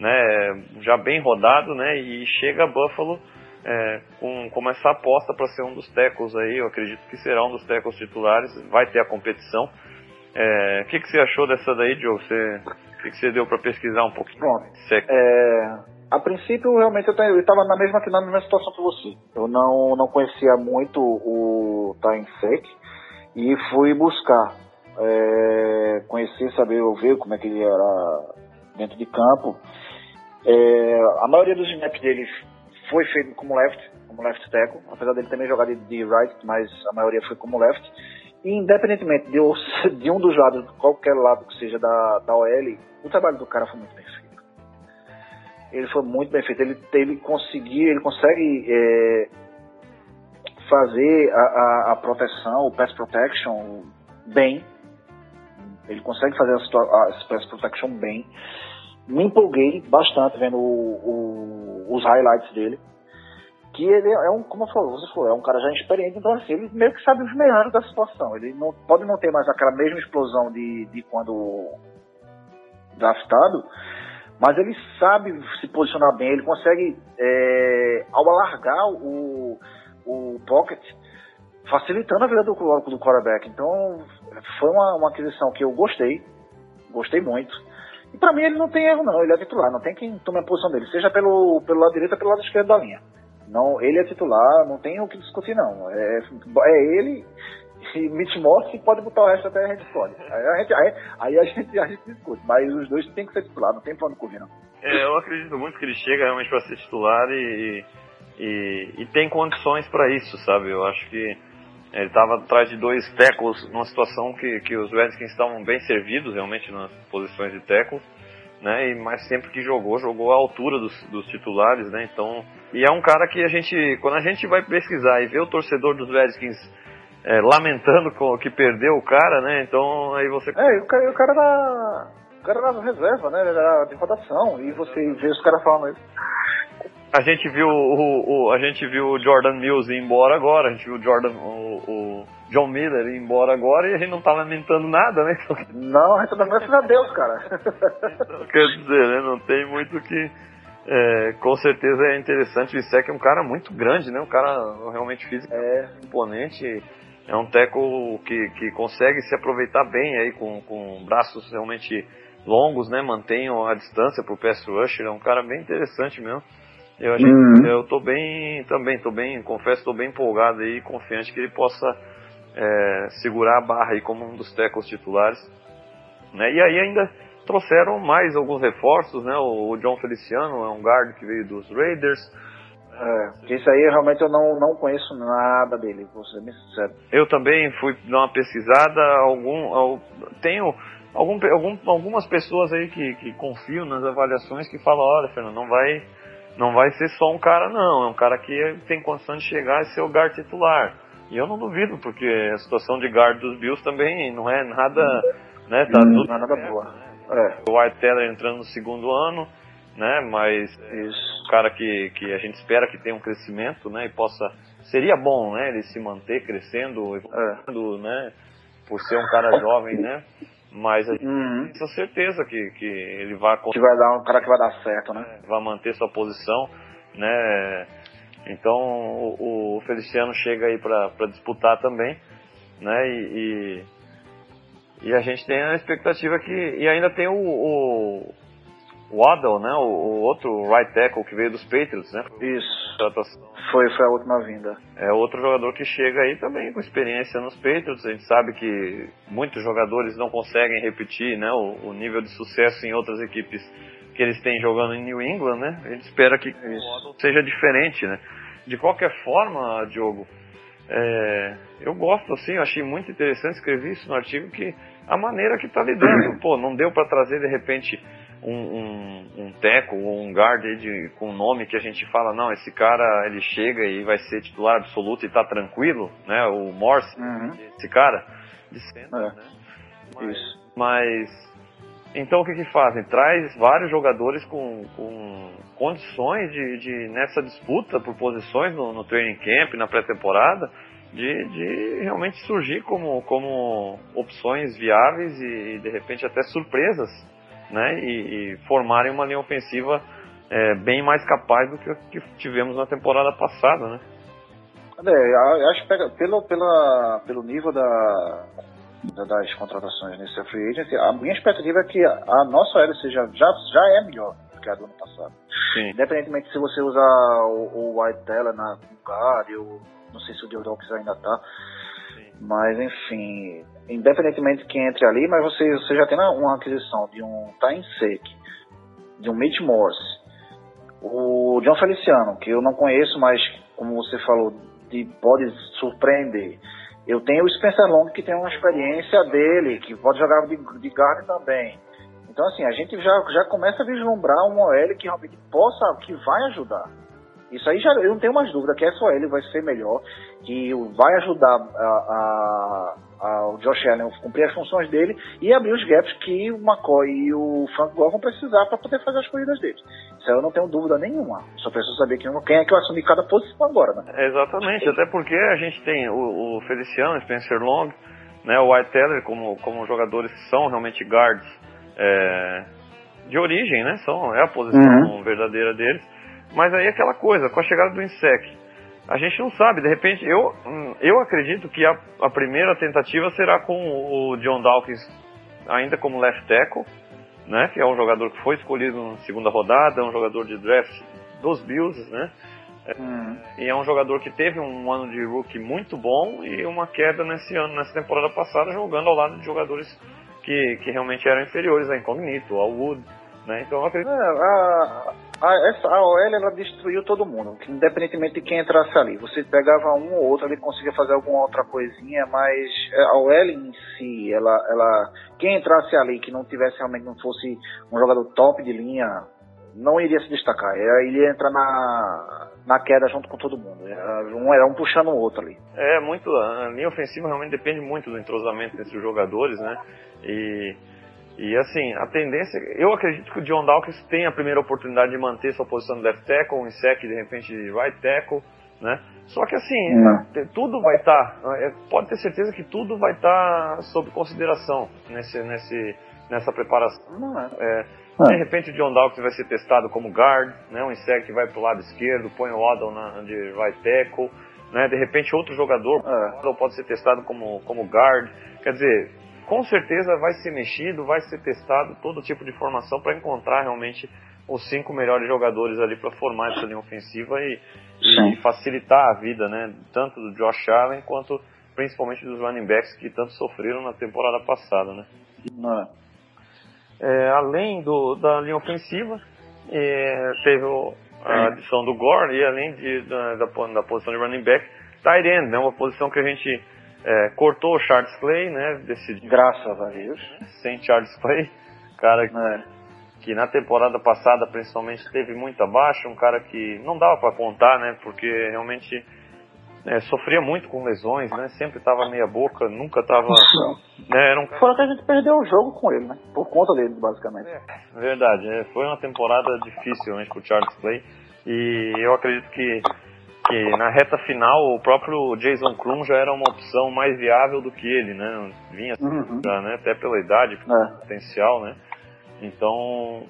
né? Já bem rodado, né? E chega a Buffalo é, com, com essa aposta para ser um dos tackles aí. Eu acredito que será um dos tackles titulares. Vai ter a competição. É, O que, que você achou dessa daí, Joe? O que, que você deu para pesquisar um pouquinho? Pronto. Sec- É, a princípio, realmente, eu estava na mesma, na mesma situação que você. Eu não, não conhecia muito o Time Sec e fui buscar. é, conhecer, saber, ver como é que ele era dentro de campo. É, a maioria dos snaps dele foi feito como left, como left tackle, apesar dele também jogar de, de right, mas a maioria foi como left. E independentemente de, de um dos lados, qualquer lado que seja da, da OL, o trabalho do cara foi muito bem feito. Ele foi muito bem feito. Ele, ele conseguiu, ele consegue é, fazer a, a, a proteção, o pass protection bem. Ele consegue fazer a, situa- a pass protection bem. Me empolguei bastante vendo o- o- os highlights dele. Que ele é um, como falou, você falou, é um cara já experiente, então assim, ele meio que sabe os meandros da situação. Ele não pode não ter mais aquela mesma explosão de, de quando draftado, mas ele sabe se posicionar bem, ele consegue, é, ao alargar o, o pocket, facilitando a vida do, do quarterback. Então, foi uma, uma aquisição que eu gostei, gostei muito. E pra mim ele não tem erro não, ele é titular, não tem quem tome a posição dele, seja pelo, pelo lado direito ou pelo lado esquerdo da linha. Não, ele é titular, não tem o que discutir não. É, é ele e Mitch Moss que pode botar o resto até a gente pode. Aí a gente, aí, aí a gente, a gente discute, mas os dois tem que ser titular, não tem pra onde correr não. É, eu acredito muito que ele chega realmente para ser titular e, e, e tem condições para isso, sabe? Eu acho que ele estava atrás de dois tackles numa situação que, que os Redskins estavam bem servidos realmente nas posições de tackles, né? E, mas sempre que jogou, jogou à altura dos, dos titulares, né? Então, e é um cara que a gente, quando a gente vai pesquisar e vê o torcedor dos Redskins é, lamentando com, que perdeu o cara, né? Então aí você É, o cara, o cara da. O cara da reserva, né? Ele era de rotação. E você vê os caras falando isso. A gente viu o, o- a gente viu o Jordan Mills ir embora agora, a gente viu o Jordan o, o John Miller ir embora agora e a gente não tá lamentando nada, né? Então, Não, a gente tá graças a Deus, cara. quer dizer, né? Não tem muito que é, com certeza é interessante. O Isaac é um cara muito grande, né? Um cara realmente físico É, imponente. É um teco que, que consegue se aproveitar bem aí com, com braços realmente longos, né? Mantém a distância pro pass rusher. É um cara bem interessante mesmo. Eu, achei- Uhum. eu tô bem, também, tô bem, confesso, tô bem empolgado aí, confiante que ele possa é, segurar a barra aí como um dos tackles titulares. Né? E aí ainda trouxeram mais alguns reforços, né? O, o John Feliciano é um guard que veio dos Raiders. é. Isso aí realmente eu não, não conheço nada dele, vou ser bem sincero. Eu também fui dar uma pesquisada, algum, al- tenho algum, algum, algumas pessoas aí que, que confiam nas avaliações que falam, olha, Fernando, não vai, não vai ser só um cara não, é um cara que tem condição de chegar e ser o guard titular. E eu não duvido, porque a situação de guard dos Bills também não é nada, né, tá Hum, tudo não é nada boa. É, o White Teller entrando no segundo ano, né, mas isso. um cara que, que a gente espera que tenha um crescimento, né, e possa seria bom, né, ele se manter crescendo, evoluindo, né, por ser um cara jovem, né, mas a gente Uhum. tem certeza que, que ele vai Que vai dar um cara que vai dar certo, né? vai manter sua posição, né? Então o, o Feliciano chega aí para disputar também, né? E, e, e a gente tem a expectativa que e ainda tem o, o, o Waddle, né? O, o outro right tackle que veio dos Patriots, né? Isso. Foi, foi a última vinda. É outro jogador que chega aí também com experiência nos Patriots. A gente sabe que muitos jogadores não conseguem repetir né, o, o nível de sucesso em outras equipes que eles têm jogando em New England, né? A gente espera que o Waddle seja diferente, né? De qualquer forma, Diogo, é, eu gosto assim, eu achei muito interessante, escrevi isso no artigo, que a maneira que está lidando. Pô, não deu para trazer de repente um, um, um teco ou um guard de, com um nome que a gente fala, não, esse cara ele chega e vai ser titular absoluto e tá tranquilo, né? O Morse, Uhum. esse cara, de centro, É. né? Mas, Isso. mas então o que que fazem? Traz vários jogadores com, com condições de, de nessa disputa por posições no, no training camp, na pré-temporada, de, de realmente surgir como, como opções viáveis e de repente até surpresas, né? E, e formarem uma linha ofensiva é, bem mais capaz do que o que tivemos na temporada passada, né? É, acho que pega- pelo, pela, pelo nível da, da- das contratações nesse free agency, a minha expectativa é que a, nossa OL seja, já, já é melhor do que a do ano passado. Sim. Independentemente se você usar o, o White Teller na guard, ou não sei se o Dawkins ainda tá, mas enfim, independentemente de quem entre ali, mas você, você já tem uma- aquisição de um Time Sec, de um Mitch Morse, o John Feliciano, que eu não conheço, mas como você falou, de, pode surpreender. Eu tenho o Spencer Long, que tem uma experiência dele, que pode jogar de, de guard também. Então, assim, a gente já, já começa a vislumbrar um OL que realmente possa, que vai ajudar. Isso aí já, eu não tenho mais dúvida que essa OL vai ser melhor, que vai ajudar a- a- o Josh Allen cumprir as funções dele e abrir os gaps que o McCoy e o Frank Gore vão precisar para poder fazer as corridas deles. Isso aí eu não tenho dúvida nenhuma. Só preciso saber quem, quem é que vai assumir cada posição agora, né? Exatamente, até porque a gente tem o, o Feliciano, Spencer Long, né, o White Teller como, como jogadores que são realmente guards é, de origem, né? São, é a posição verdadeira deles. Mas aí é aquela coisa, com a chegada do Insec, a gente não sabe, de repente, eu, hum, eu acredito que a, a primeira tentativa será com o John Dawkins ainda como left tackle, né? Que é um jogador que foi escolhido na segunda rodada, é um jogador de draft dos Bills, né? E é um jogador que teve um ano de rookie muito bom e uma queda nesse ano, nessa temporada passada, jogando ao lado de jogadores que, que realmente eram inferiores a Incognito, ao Wood, né? Então eu acredito É, a, a, essa, a OL ela destruiu todo mundo, independentemente de quem entrasse ali. Você pegava um ou outro, ele conseguia fazer alguma outra coisinha, mas é, a OL em si, ela, ela, quem entrasse ali que não tivesse realmente, não fosse um jogador top de linha, não iria se destacar. Ele iria entrar na, na queda junto com todo mundo. Era um, era um puxando o outro ali. É muito. A linha ofensiva realmente depende muito do entrosamento entre os jogadores, né? E, e assim, a tendência. Eu acredito que o John Dawkins tem a primeira oportunidade de manter sua posição de left tackle, um sec de repente de right tackle, né? Só que assim, é, tudo vai estar. pode ter certeza que tudo vai estar sob consideração nesse, nesse, nessa preparação. É. É, Ah. De repente o John Dawkins vai ser testado como guard, né? um insect que vai pro lado esquerdo, põe o Waddle na, de right tackle, né? de repente outro jogador É. Pode ser testado como, como guard. Quer dizer, com certeza vai ser mexido, vai ser testado todo tipo de formação para encontrar realmente os cinco melhores jogadores ali para formar essa linha ofensiva e, e facilitar a vida, né? Tanto do Josh Allen quanto principalmente dos running backs que tanto sofreram na temporada passada, né? É. É, além do, da linha ofensiva, é, teve a adição do Gore e além de, da, da, da posição de running back, tight end, né, uma posição que a gente é, cortou o Charles Clay, né, decidiu Graças a Deus. sem Charles Clay, cara É. que na temporada passada principalmente teve muita baixa, um cara que não dava para contar, né, porque realmente é, sofria muito com lesões, né, sempre tava meia boca, nunca tava, né, era um Fora que a gente perdeu o jogo com ele, né? Por conta dele, basicamente. Verdade, é, foi uma temporada difícil né, pro Charles Clay e eu acredito que, que na reta final o próprio Jason Klum já era uma opção mais viável do que ele, né? Vinha Uhum. já, né? até pela idade, É. potencial, né? Então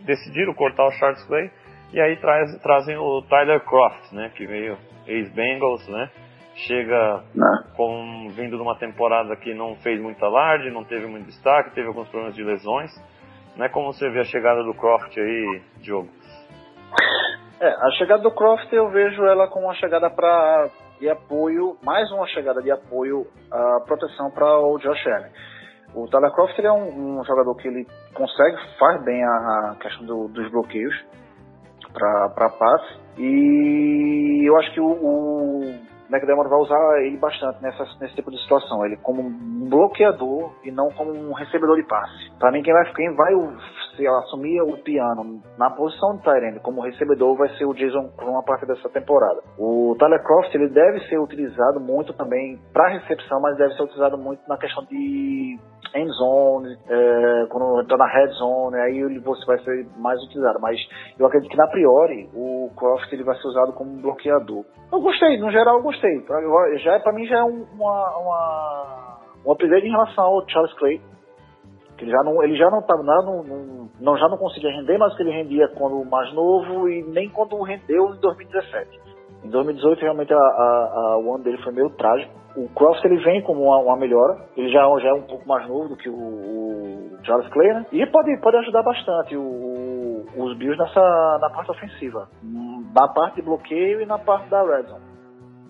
decidiram cortar o Charles Clay e aí traz, trazem o Tyler Croft, né? Que veio ex-Bengals, né? Chega Né? com, vindo de uma temporada que não fez muito alarde, não teve muito destaque, teve alguns problemas de lesões. Né? Como você vê a chegada do Croft aí, Diogo? É, a chegada do Croft eu vejo ela como uma chegada para de apoio, mais uma chegada de apoio à proteção para o Josh Allen. O Tyler Croft é um, um jogador que ele consegue, faz bem a, a questão do- dos bloqueios para passe. E eu acho que o, o, McDermott vai usar ele bastante nessa, nesse tipo de situação. Ele como um bloqueador e não como um recebedor de passe. Para mim, quem vai, quem vai se assumir o piano na posição de Tyrande como recebedor vai ser o Jason Crum a partir dessa temporada. O Tyler Croft ele deve ser utilizado muito também para recepção, mas deve ser utilizado muito na questão de end zone, é, quando está na red zone, aí você vai ser mais utilizado. Mas eu acredito que na priori o Croft ele vai ser usado como bloqueador. Eu gostei, no geral eu gostei. Já para mim já é uma, uma um upgrade em relação ao Charles Clay que ele já não ele já não estava não, não, não, já não conseguia render mais que ele rendia quando mais novo e nem quando rendeu em 2017 em 2018 realmente a, a, a One dele foi meio trágico. O Croft ele vem como uma, uma, melhora. Ele já, já é um pouco mais novo do que o, o Charles Clay né? e pode, pode ajudar bastante o, os Bills nessa na parte ofensiva. Na parte de bloqueio e na parte da red zone.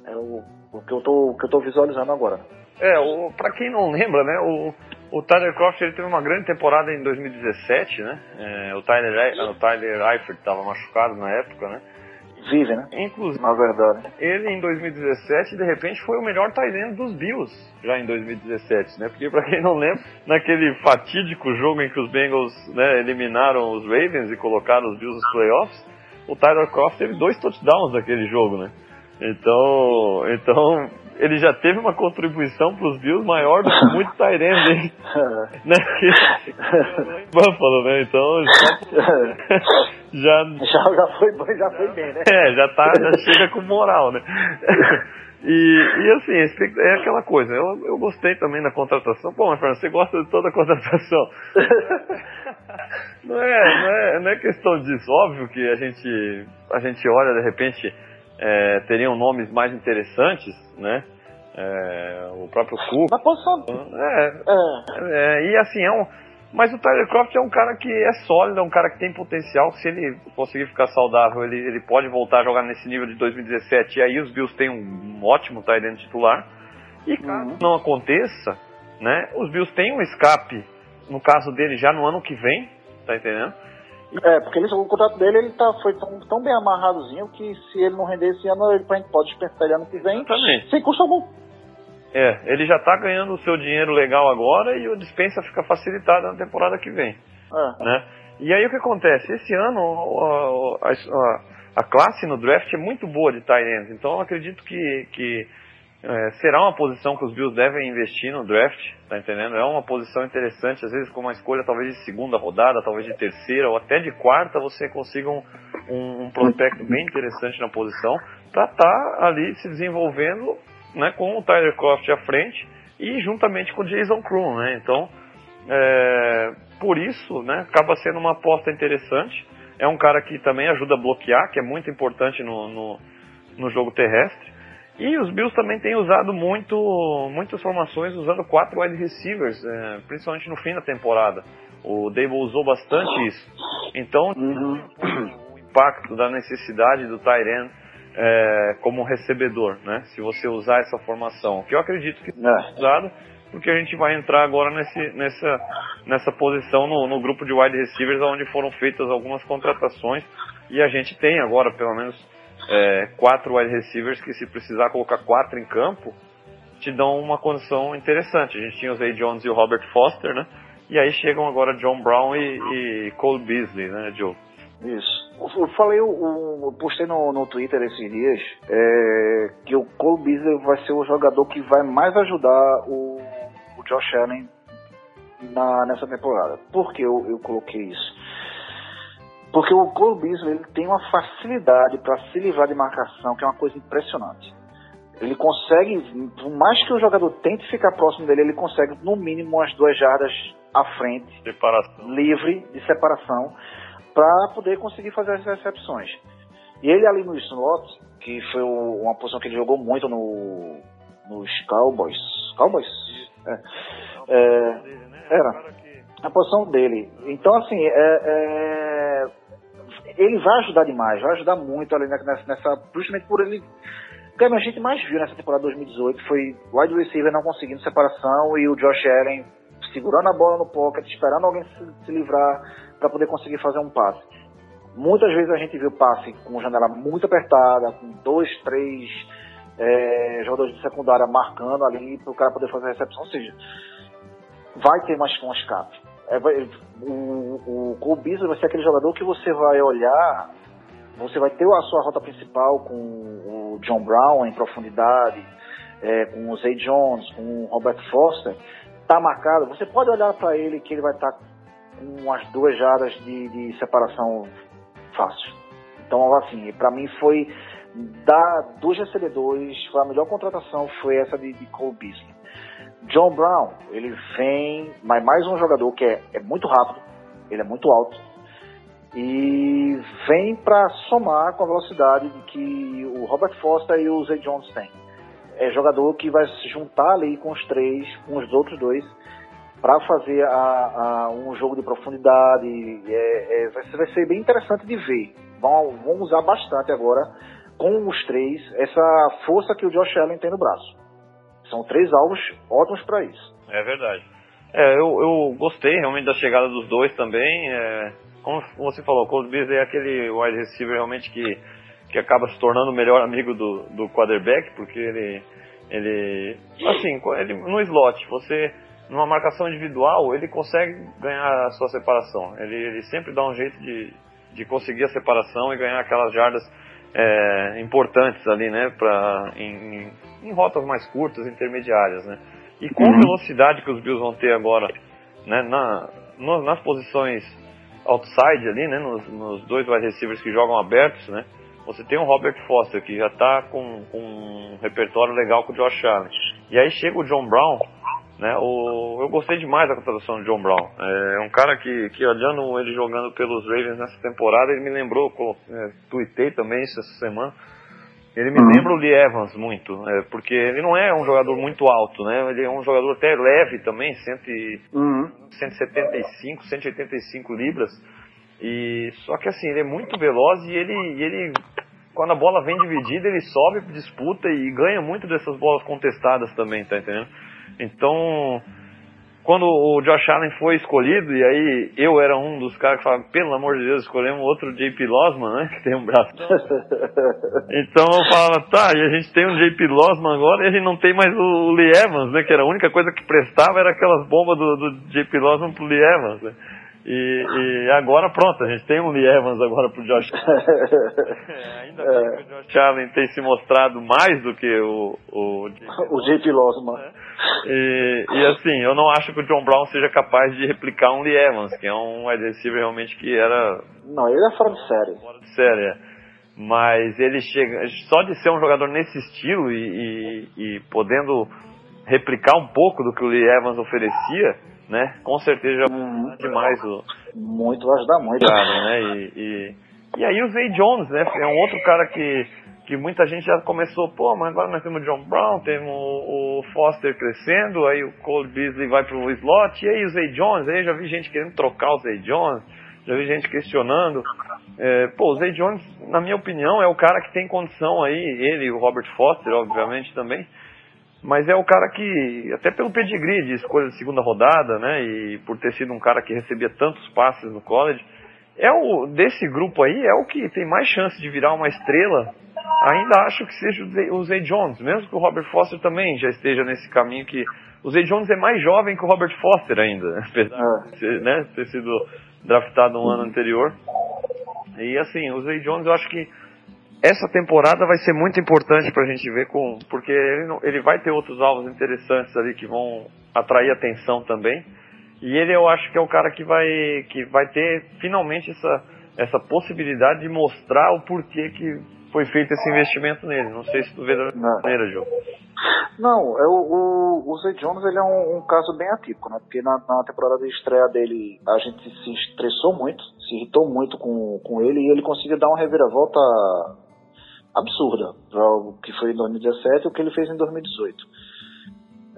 É o, o que eu tô o que eu tô visualizando agora. É, o, pra quem não lembra, né, o, o Tyler Croft ele teve uma grande temporada em 2017, né? É, o Tyler, o Tyler Eifert estava machucado na época, né? Vive, né? Inclusive, na verdade. Ele em 2017, de repente, foi o melhor Tyrant dos Bills, já em 2017, né? Porque, para quem não lembra, naquele fatídico jogo em que os Bengals né, eliminaram os Ravens e colocaram os Bills nos playoffs, o Tyler Croft teve dois touchdowns naquele jogo, né? Então, então ele já teve uma contribuição para os Bills maior do que muito Tyrande, né? Buffalo, né? Então já, já, já, foi, já foi bem, né? É, já, tá, já chega com moral, né? E, e assim, é aquela coisa, eu, eu gostei também da contratação. Bom, mas Fernando, você gosta de toda a contratação. não, é, não, é, não é questão disso. Óbvio que a gente, a gente olha, de repente, é, teriam nomes mais interessantes, né? É, o próprio Cook. Na posição. É, é. é, e assim, é um. Mas o Tyler Croft é um cara que é sólido, é um cara que tem potencial. Se ele conseguir ficar saudável, ele, ele pode voltar a jogar nesse nível de 2017. E aí os Bills têm um, ótimo Tyrant titular. E caso uhum. não aconteça, né? Os Bills têm um escape, no caso dele, já no ano que vem, tá entendendo? É, porque ele, o contrato dele ele tá, foi tão, tão bem amarradozinho que se ele não render esse ano, ele, a gente pode dispensar ele ano que vem Exatamente. sem custo algum. É, ele já está ganhando o seu dinheiro legal agora e o dispensa fica facilitada na temporada que vem. É. Né? E aí o que acontece? Esse ano a, a, a classe no draft é muito boa de ends, então eu acredito que, que é, será uma posição que os Bills devem investir no draft, tá entendendo? É uma posição interessante, às vezes com uma escolha talvez de segunda rodada, talvez de terceira ou até de quarta, você consiga um, um, um prospecto bem interessante na posição para estar tá ali se desenvolvendo né, com o Tyler Croft à frente e juntamente com o Jason Krum, né? Então, é, por isso, né, acaba sendo uma aposta interessante. É um cara que também ajuda a bloquear, que é muito importante no, no, no jogo terrestre. E os Bills também têm usado muito, muitas formações usando quatro wide receivers, é, principalmente no fim da temporada. O Dable usou bastante isso. Então, uhum. o impacto da necessidade do Tyren é, como recebedor, né? Se você usar essa formação, que eu acredito que é usado, porque a gente vai entrar agora nesse, nessa, nessa posição no, no grupo de wide receivers, onde foram feitas algumas contratações e a gente tem agora pelo menos é, quatro wide receivers que se precisar colocar quatro em campo, te dão uma condição interessante. A gente tinha o Zay Jones e o Robert Foster, né? E aí chegam agora John Brown e, e Cole Beasley, né, Joe? Isso. Eu falei, eu, eu postei no, no Twitter esses dias é, que o Cole Beasley vai ser o jogador que vai mais ajudar o, o Josh Allen na, nessa temporada. Por que eu, eu coloquei isso? Porque o Beasley ele tem uma facilidade para se livrar de marcação que é uma coisa impressionante. Ele consegue, por mais que o jogador tente ficar próximo dele, ele consegue no mínimo umas duas jardas à frente, separação. livre de separação, para poder conseguir fazer as recepções. E ele ali no slot, que foi uma posição que ele jogou muito no, nos Cowboys. Cowboys? É. é era. A posição dele. Então, assim, é, é ele vai ajudar demais, vai ajudar muito ali nessa, nessa justamente por ele o que a gente mais viu nessa temporada 2018 foi o wide receiver não conseguindo separação e o Josh Allen segurando a bola no pocket, esperando alguém se, se livrar para poder conseguir fazer um passe. Muitas vezes a gente viu passe com janela muito apertada, com dois, três é, jogadores de secundária marcando ali para o cara poder fazer a recepção, ou seja, vai ter mais um escape. É, o, o vai ser aquele jogador que você vai olhar, você vai ter a sua rota principal com o John Brown em profundidade, é, com o Zay Jones, com o Robert Foster, tá marcado, você pode olhar para ele que ele vai estar tá com umas duas jardas de, de separação fácil. Então, assim, para mim foi da, dos recebedores, foi a melhor contratação foi essa de, de Cole Beasley. John Brown, ele vem, mas mais um jogador que é, é muito rápido, ele é muito alto, e vem para somar com a velocidade que o Robert Foster e o Zay Jones têm. É jogador que vai se juntar ali com os três, com os outros dois, para fazer a, a, um jogo de profundidade. É, é, vai, vai, ser bem interessante de ver. Vão, vão usar bastante agora com os três essa força que o Josh Allen tem no braço. São três alvos ótimos para isso. É verdade. É, eu, eu gostei realmente da chegada dos dois também. É, como você falou, o Cold Beasley é aquele wide receiver realmente que, que acaba se tornando o melhor amigo do, do quarterback, porque ele, ele, assim, ele, no slot, você, numa marcação individual, ele consegue ganhar a sua separação. Ele, ele sempre dá um jeito de, de conseguir a separação e ganhar aquelas jardas é, importantes ali, né, pra, em, em, rotas mais curtas, intermediárias, né. E com a uhum. velocidade que os Bills vão ter agora, né, na, no, nas posições outside ali, né, nos, nos, dois wide receivers que jogam abertos, né, você tem o Robert Foster que já está com, com, um repertório legal com o Josh Allen. E aí chega o John Brown, né? O, eu gostei demais da contratação do John Brown. É um cara que, que olhando ele jogando pelos Ravens nessa temporada, ele me lembrou, é, tuitei também isso essa semana, ele me uhum. lembra o Lee Evans muito, é, porque ele não é um jogador muito alto, né? Ele é um jogador até leve também, cento uhum. 175, 185 libras. E só que assim, ele é muito veloz e ele, e ele quando a bola vem dividida, ele sobe, disputa e ganha muito dessas bolas contestadas também, tá entendendo? Então, quando o Josh Allen foi escolhido, e aí eu era um dos caras que falavam, pelo amor de Deus, escolhemos outro JP Losman, né? Que tem um braço. então eu falava, tá, e a gente tem um JP Losman agora e a gente não tem mais o Lee Evans, né? Que era a única coisa que prestava era aquelas bombas do, do JP Losman pro Lee Evans, né? E, e, agora pronto, a gente tem um Lee Evans agora pro Josh é, Ainda bem é. que o Josh Allen tem se mostrado mais do que o o, o JP Losman. Né? E, e, assim, eu não acho que o John Brown seja capaz de replicar um Lee Evans, que é um wide receiver realmente que era. Não, ele é fora de série. Fora de série, é. Mas ele chega. Só de ser um jogador nesse estilo e, e, e podendo replicar um pouco do que o Lee Evans oferecia né? Com certeza já uhum. demais o. Muito, vai ajudar muito. Cara, né? E, e, e, aí o Zay Jones, né? É um outro cara que, que muita gente já começou, pô, mas agora nós temos o John Brown, temos o, o Foster crescendo, aí o Cole Beasley vai pro slot, e aí o Zay Jones, aí já vi gente querendo trocar o Zay Jones, já vi gente questionando. É, pô, o Zay Jones, na minha opinião, é o cara que tem condição aí, ele e o Robert Foster, obviamente, também, mas é o cara que, até pelo pedigree de escolha de segunda rodada, né, e por ter sido um cara que recebia tantos passes no college, é o desse grupo aí é o que tem mais chance de virar uma estrela. Ainda acho que seja o Zay Jones, mesmo que o Robert Foster também já esteja nesse caminho que o Zay Jones é mais jovem que o Robert Foster ainda, apesar de né, ter sido draftado no ano anterior. E assim, o Zay Jones eu acho que essa temporada vai ser muito importante para a gente ver com, porque ele, não, ele vai ter outros alvos interessantes ali que vão atrair atenção também. E ele eu acho que é o cara que vai que vai ter finalmente essa essa possibilidade de mostrar o porquê que foi feito esse investimento nele. Não sei se tu vê da mesma maneira, João. Não, é o, o, o Zay Jones ele é um, um, caso bem atípico, né? Porque na, na, temporada de estreia dele a gente se estressou muito, se irritou muito com, com ele e ele conseguiu dar uma reviravolta absurda para o que foi em 2017 e o que ele fez em 2018.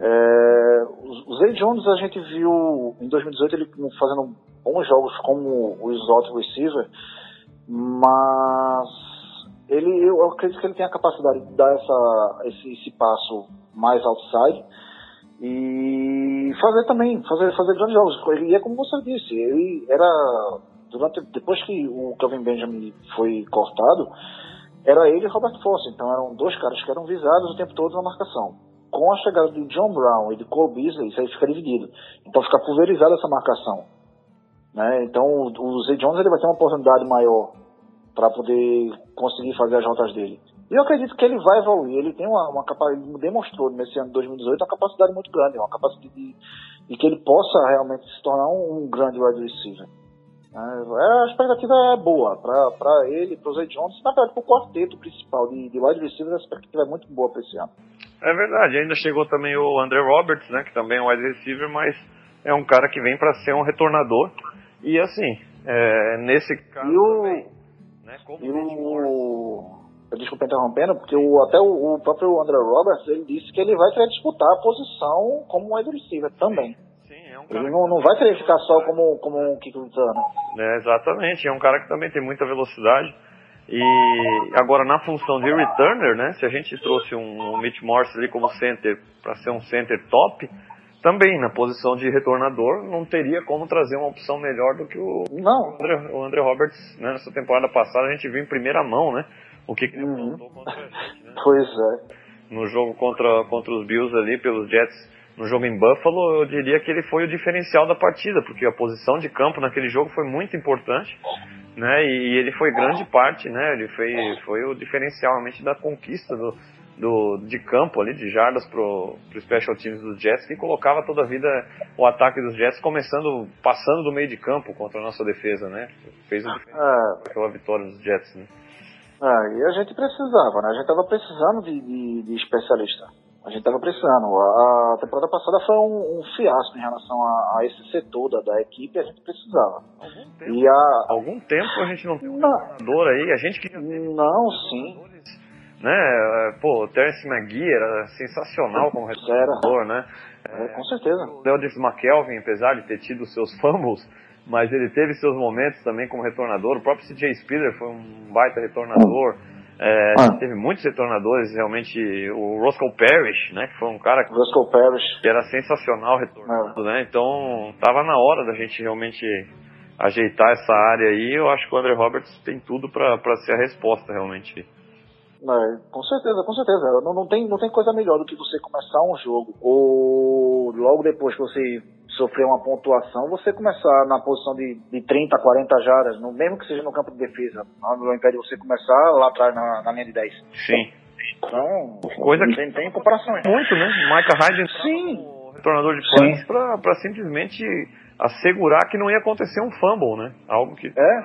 É, o Zay Jones a gente viu em 2018 ele fazendo bons jogos como o slot receiver, mas ele, eu acredito que ele tem a capacidade de dar essa, esse, esse passo mais outside e fazer também, fazer, fazer grandes jogos. E é como você disse, ele era durante depois que o Kevin Benjamin foi cortado, era ele e Robert Foster. Então eram dois caras que eram visados o tempo todo na marcação. Com a chegada de John Brown e de Cole Beasley, isso aí fica dividido. Então fica pulverizada essa marcação. Né? Então o, Zay Jones ele vai ter uma oportunidade maior para poder conseguir fazer as rotas dele. E eu acredito que ele vai evoluir. Ele tem uma, uma capacidade, demonstrou nesse ano de 2018 uma capacidade muito grande, uma capacidade de, de que ele possa realmente se tornar um, um grande wide receiver. É, a expectativa é boa para ele, para o Zay Jones, na verdade para o quarteto principal de, de wide receivers, a expectativa é muito boa para esse ano. É verdade, ainda chegou também o André Roberts, né, que também é um wide receiver, mas é um cara que vem para ser um retornador. E assim, é, nesse caso e o, também, né, como e o, desculpa interrompendo, porque o, até o, o, próprio André Roberts, ele disse que ele vai querer disputar a posição como wide receiver também. Sim, é um ele não, não vai querer ficar só como, como um Kiko Lutano. É, exatamente, é um cara que também tem muita velocidade. E agora na função de returner, né, se a gente trouxe um, um Mitch Morse ali como center para ser um center top, também na posição de retornador não teria como trazer uma opção melhor do que o, não. André, o André Roberts. Né, nessa temporada passada a gente viu em primeira mão, né, o que, que ele Uhum. contra a gente, né? Pois é. No jogo contra, contra os Bills ali, pelos Jets, no jogo em Buffalo, eu diria que ele foi o diferencial da partida, porque a posição de campo naquele jogo foi muito importante, né? E ele foi grande parte, né? Ele foi, foi o diferencial realmente da conquista do, do, de campo ali, de jardas pro, pro special teams dos Jets, que colocava toda a vida o ataque dos Jets começando, passando do meio de campo contra a nossa defesa, né? Fez o diferencial É, aquela vitória dos Jets, né? é, e a gente precisava, né? A gente tava precisando de, de, de especialista. A gente tava precisando. A, temporada passada foi um, um fiasco em relação a, a esse setor da, da equipe, a gente precisava. Algum tempo, E a. algum tempo a gente não tem um retornador aí, a gente que Não, sim. né? Pô, o Terence McGee era sensacional como retornador, né? É, com certeza. O Deldis McKelvin, apesar de ter tido seus fumbles, mas ele teve seus momentos também como retornador. O próprio CJ Spiller foi um baita retornador. É, Ah. Teve muitos retornadores, realmente. O Roscoe Parrish, né? Que foi um cara que Roscoe Parrish. que era sensacional retornando, né? Então, tava na hora da gente realmente ajeitar essa área aí. Eu acho que o André Roberts tem tudo pra pra ser a resposta, realmente. É, com certeza, com certeza. Não, não, tem, não tem coisa melhor do que você começar um jogo ou logo depois que você sofrer uma pontuação, você começar na posição de, de 30, 40 jardas, no, mesmo que seja no campo de defesa, não impede você começar lá atrás na, na linha de 10. Sim. Então, Coisa que- tem, tem comparações. Muito, né? Micah Hyde Sim. retornador de punts pra, pra simplesmente assegurar que não ia acontecer um fumble, né? Algo que É,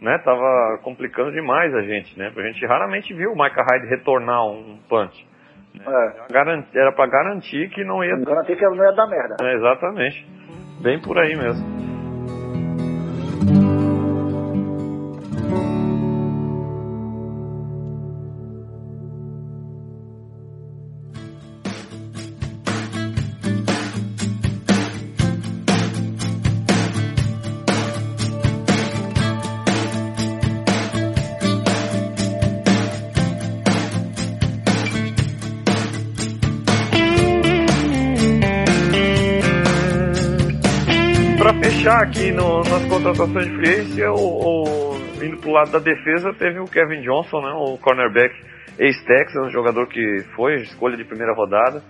né, tava complicando demais a gente, né? A gente raramente viu o Micah Hyde retornar um punch. É. Garan- Era pra garantir que não ia Garantir que não ia dar merda. É, exatamente. Bem por aí mesmo. Contratações de free agency, o, o- indo pro lado da defesa, teve o Kevin Johnson, né, o cornerback ex-Texas, um jogador que foi escolha de primeira rodada,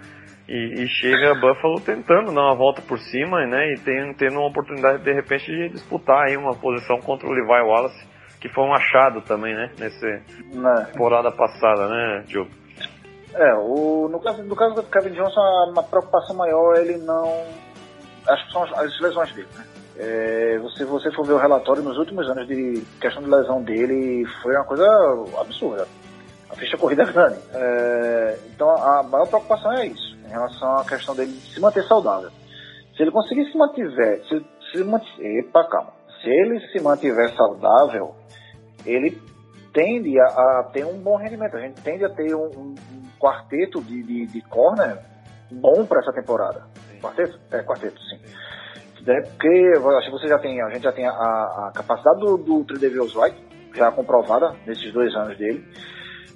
e, e chega a Buffalo tentando dar uma volta por cima, né, e tem, tendo uma oportunidade de repente de disputar aí uma posição contra o Levi Wallace, que foi um achado também, né, nessa Né? temporada passada, né, Diogo? É, o, no, caso, no caso do Kevin Johnson, a- uma preocupação maior, ele não. Acho que são as, as lesões dele, né? É, você, você for ver o relatório nos últimos anos de questão de lesão dele, foi uma coisa absurda. A ficha corrida é grande. É, então a maior preocupação é isso, em relação à questão dele se manter saudável. Se ele conseguir se mantiver, se, se mantiver, epa, calma. Se ele se mantiver saudável, ele tende a, a ter um bom rendimento. A gente tende a ter um, um- um quarteto de, de, de corner bom para essa temporada. Quarteto? É, quarteto, sim. É, porque acho que você já tem, a gente já tem a, a capacidade do, do Tredevious White, já comprovada nesses dois anos dele.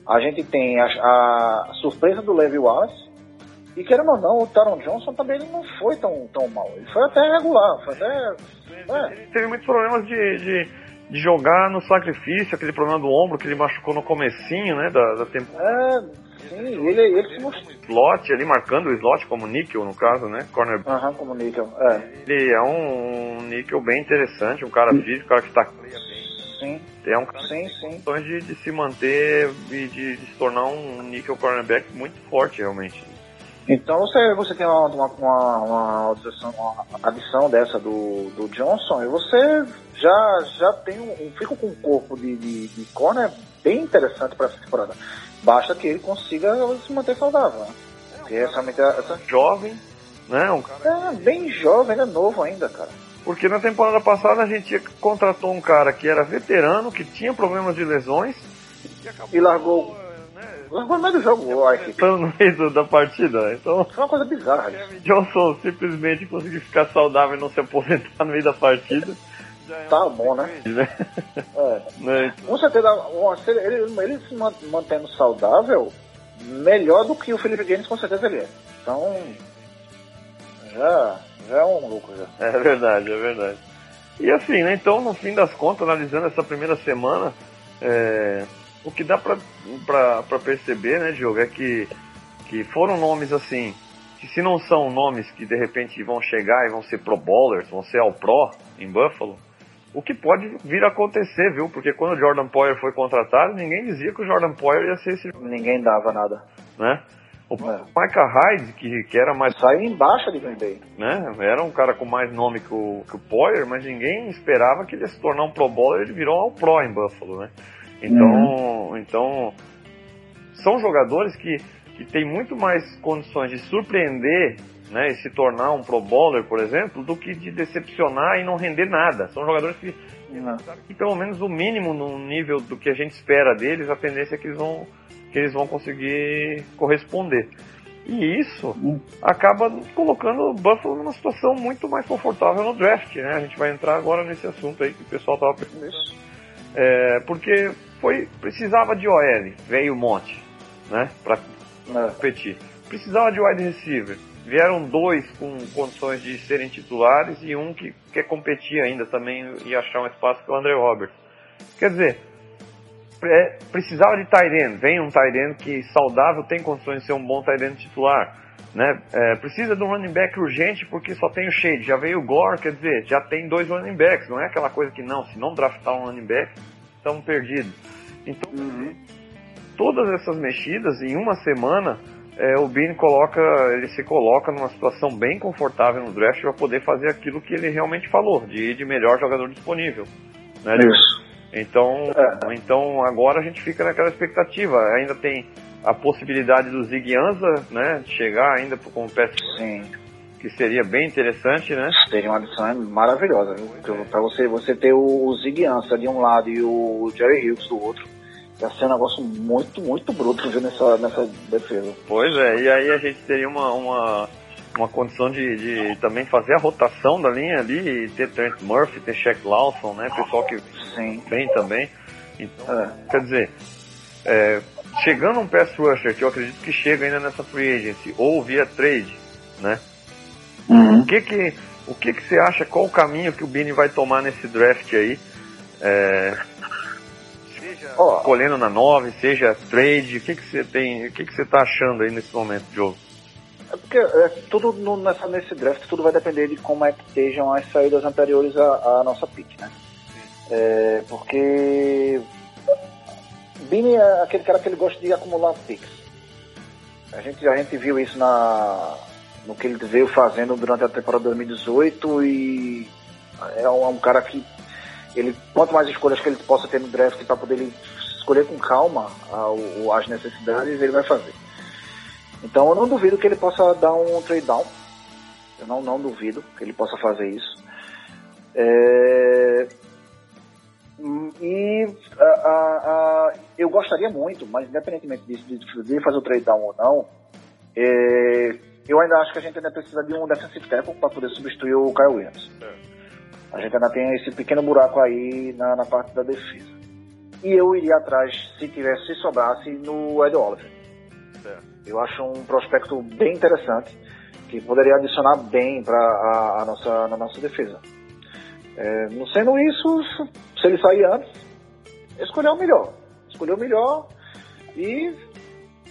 A gente tem a, a surpresa do Levi Wallace. E querendo ou não, o Taron Johnson também ele não foi tão, tão mal. Ele foi até regular, foi até. É, Ele teve muitos problemas de, de, de jogar no sacrifício, aquele problema do ombro que ele machucou no comecinho, né, da, da temporada. É, sim, ele, ele mostrou. Slot ali, marcando o slot como níquel, no caso, né, corner. Aham, como níquel, é. Ele é um níquel bem interessante, um cara físico, um cara que tá Sim, é um cara sim, sim. de, de se manter e de, de se tornar um níquel cornerback muito forte, realmente. Então você, você tem uma, uma, uma, uma adição, uma adição dessa do, do Johnson e você já, já tem um, um- fica com um corpo de, de, de corner bem interessante para essa temporada. Basta que ele consiga se manter saudável. Né? Porque essa, essa, Jovem, né, um cara é bem jovem, ele é novo ainda, cara. Porque na temporada passada a gente contratou um cara que era veterano, que tinha problemas de lesões E largou, né, largou no meio do jogo, Ike. estando no meio da partida. Então, Foi uma coisa bizarra. Johnson simplesmente conseguiu ficar saudável e não se aposentar no meio da partida. Tá bom, né? É. Né? Com certeza, ele, ele, se man- mantendo saudável, melhor do que o Felipe Gaines, com certeza ele é. Então, já, já é um lucro já. É verdade, é verdade. E assim, né? Então, no fim das contas, analisando essa primeira semana, é, o que dá pra, pra, pra perceber, né, Diogo, é que, que foram nomes assim, que se não são nomes que de repente vão chegar e vão ser pro bowlers, vão ser ao pro em Buffalo, o que pode vir a acontecer, viu? Porque quando o Jordan Poyer foi contratado, ninguém dizia que o Jordan Poyer ia ser esse, Ninguém dava nada. né? O É. Micah Hyde, que, que era mais Saiu embaixo de Green Bay. né? Era um cara com mais nome que o, que o Poyer, mas ninguém esperava que ele ia se tornar um Pro Bowler, ele virou um Pro em Buffalo, né? Então, então são jogadores que, que têm muito mais condições de surpreender, né, e se tornar um Pro Bowler, por exemplo, do que de decepcionar e não render nada. São jogadores que, que pelo menos o mínimo no nível do que a gente espera deles, a tendência é que eles vão que eles vão conseguir corresponder. E isso acaba colocando o Buffalo numa situação muito mais confortável no draft, né? A gente vai entrar agora nesse assunto aí que o pessoal tava pensando. Isso. É, porque foi precisava de OL, veio um monte, né? Pra É. competir. Precisava de wide receiver. Vieram dois com condições de serem titulares e um que quer competir ainda também e achar um espaço que é o André Roberts. Quer dizer, é, precisava de end. Vem um end que saudável tem condições de ser um bom end titular. Né? É, precisa de um running back urgente porque só tem o Shade. Já veio o Gore, quer dizer, já tem dois running backs. Não é aquela coisa que não, se não draftar um running back, estamos perdidos. Então, todas essas mexidas em uma semana, é, o Bean coloca, ele se coloca numa situação bem confortável no draft para poder fazer aquilo que ele realmente falou, de ir de melhor jogador disponível. Né? Isso. Então, É. então agora a gente fica naquela expectativa. Ainda tem a possibilidade do Zig Ansah, né, de chegar ainda com o pass Sim. que seria bem interessante, né? Seria uma adição maravilhosa, viu? Porque Pra você, você ter o, o Zig Ansah de um lado e o Jerry Hughes do outro, ia ser um negócio muito, muito bruto viu, nessa, nessa defesa. Pois é, e aí a gente teria uma, uma, uma condição de, de também fazer a rotação da linha ali e ter Trent Murphy, ter Shaq Lawson, né? Pessoal que Sim. bem também. Então, É. quer dizer, é, chegando um pass rusher, que eu acredito que chega ainda nessa free agency, ou via trade, né? O que que, o que que você acha, qual o caminho que o Bini vai tomar nesse draft aí? É, seja Ó. colhendo na 9, seja trade, o que que você tem, o que que você tá achando aí nesse momento, Diogo? É porque é, tudo no- nessa, nesse draft tudo vai depender de como é que estejam as saídas anteriores à, à nossa pick, né? É, porque Bini é aquele cara que ele gosta de acumular picks. A gente, a gente viu isso na, no que ele veio fazendo durante a temporada 2018 e é um, é um cara que ele quanto mais escolhas que ele possa ter no draft para poder ele escolher com calma as necessidades, ele vai fazer. Então eu não duvido que ele possa dar um trade down. Eu não, não duvido que ele possa fazer isso. É, E a- a- a- eu gostaria muito, mas independentemente disso, de, fazer o trade down ou não, é, eu ainda acho que a gente ainda precisa de um defensive tackle para poder substituir o Kyle Williams. A gente ainda tem esse pequeno buraco aí na, na parte da defesa. E eu iria atrás, se tivesse, se sobrasse, no Ed Oliver. Eu acho um prospecto bem interessante, que poderia adicionar bem para a, a nossa, na nossa defesa. É, não sendo isso, se ele sair antes, escolher o melhor. Escolher o melhor e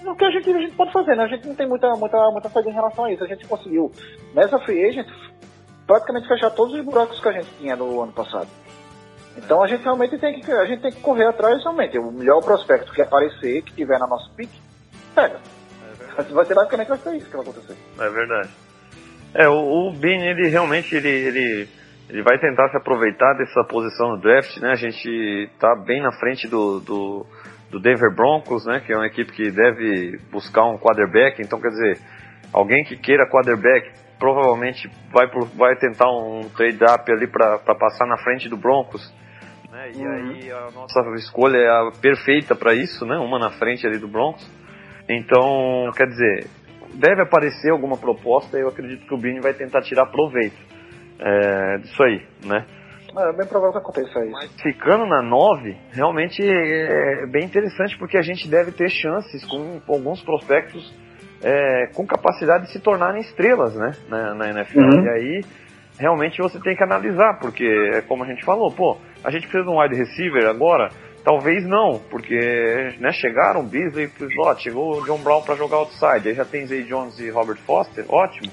o que a gente, a gente pode fazer, né? A gente não tem muita, muita, muita saída em relação a isso. A gente conseguiu, nessa free agent, praticamente fechar todos os buracos que a gente tinha no ano passado. Então a gente realmente tem que, a gente tem que correr atrás realmente. O melhor prospecto que aparecer, que tiver na nossa pick, pega. É vai ser basicamente vai ser isso que vai acontecer. É verdade. É, o, o Bean, ele realmente ele, ele, ele vai tentar se aproveitar dessa posição no draft, né? A gente tá bem na frente do, do, do Denver Broncos, né? Que é uma equipe que deve buscar um quarterback. Então, quer dizer, alguém que queira quarterback provavelmente vai, vai tentar um trade-up ali para passar na frente do Broncos. Né? E uhum. aí a nossa escolha é a perfeita para isso, né? Uma na frente ali do Broncos. Então, quer dizer, deve aparecer alguma proposta e eu acredito que o Bini vai tentar tirar proveito é, disso aí, né? É bem provável que aconteça isso. Mas ficando na 9, realmente é bem interessante porque a gente deve ter chances com alguns prospectos é, com capacidade de se tornarem estrelas, né, na, na NFL. Uhum. E aí, realmente você tem que analisar, porque é como a gente falou, pô, a gente precisa de um wide receiver agora, Talvez não, porque né, chegaram Beasley e slot, chegou o John Brown para jogar outside, aí já tem Zay Jones e Robert Foster, ótimo.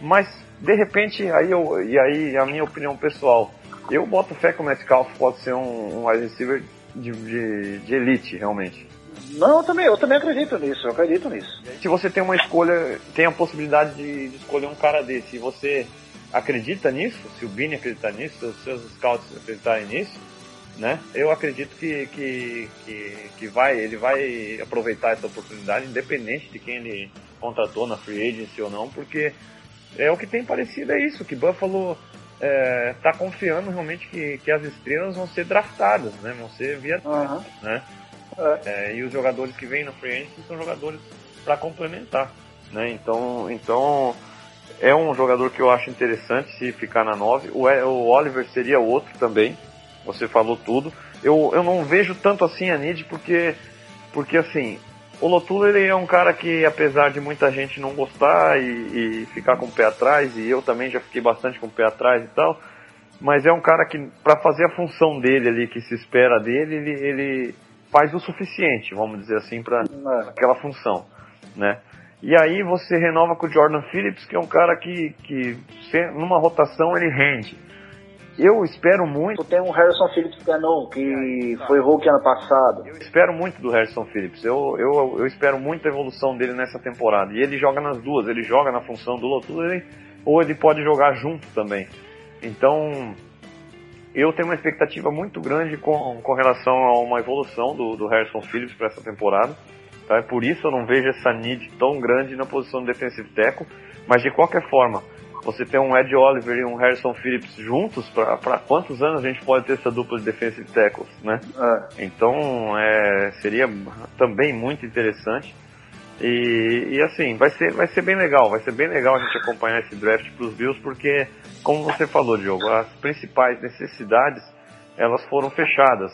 Mas de repente, aí eu, e aí a minha opinião pessoal, eu boto fé que o Metcalf pode ser um, um wide receiver de, de, de, elite, realmente. Não, eu também, eu também acredito nisso, eu acredito nisso. Se você tem uma escolha, tem a possibilidade de, de escolher um cara desse, e você acredita nisso, se o Bini acreditar nisso, se os seus scouts acreditarem nisso, né? Eu acredito que, que, que, que, vai, ele vai aproveitar essa oportunidade, independente de quem ele contratou na free agency ou não, porque é o que tem parecido é isso, que Buffalo está é, tá confiando realmente que, que as estrelas vão ser draftadas, né? Vão ser via uhum. né? É. É, e os jogadores que vêm na free agency são jogadores para complementar, né? Então, então é um jogador que eu acho interessante se ficar na 9. O, o Oliver seria outro também, você falou tudo. Eu, eu não vejo tanto assim a Nid porque, porque assim, o Lotulo ele é um cara que, apesar de muita gente não gostar e, e, ficar com o pé atrás, e eu também já fiquei bastante com o pé atrás e tal, mas é um cara que, para fazer a função dele ali, que se espera dele, ele, ele faz o suficiente, vamos dizer assim, para é. aquela função, né? E aí você renova com o Jordan Phillips, que é um cara que, que numa rotação ele rende. Eu espero muito. Tem um Harrison Phillips Canon, que foi Hulk ano passado. Eu espero muito do Harrison Phillips. Eu, eu, eu espero muito a evolução dele nessa temporada. E ele joga nas duas. Ele joga na função do Lotus ou ele pode jogar junto também. Então, eu tenho uma expectativa muito grande com, com relação a uma evolução do, do Harrison Phillips para essa temporada. Tá? Por isso eu não vejo essa need tão grande na posição de defensive tackle. Mas de qualquer forma, você ter um Ed Oliver e um Harrison Phillips juntos, para quantos anos a gente pode ter essa dupla de defensive tackles, né? É. Então, é, seria também muito interessante. E, e, assim, vai ser, vai ser bem legal, vai ser bem legal a gente acompanhar esse draft para os Bills, porque, como você falou, Diogo, as principais necessidades, elas foram fechadas.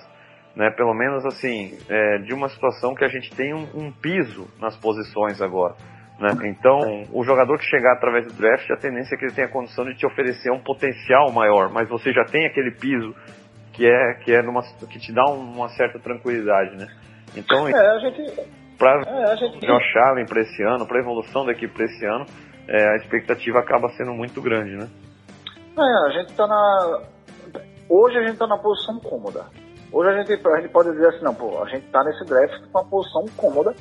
Né, pelo menos assim, é, de uma situação que a gente tem um, um piso nas posições agora. Né? Então, o jogador que chegar através do draft, a tendência é que ele tenha a condição de te oferecer um potencial maior, mas você já tem aquele piso que é que é numa, que te dá uma certa tranquilidade, né? Então, é, a gente para é, gente... Josh Allen para esse ano, para a evolução da equipe para esse ano, é, a expectativa acaba sendo muito grande, né? É, a gente está na hoje a gente está na posição cômoda. Hoje a gente, a gente pode dizer assim, não, pô, a gente está nesse draft com uma posição cômoda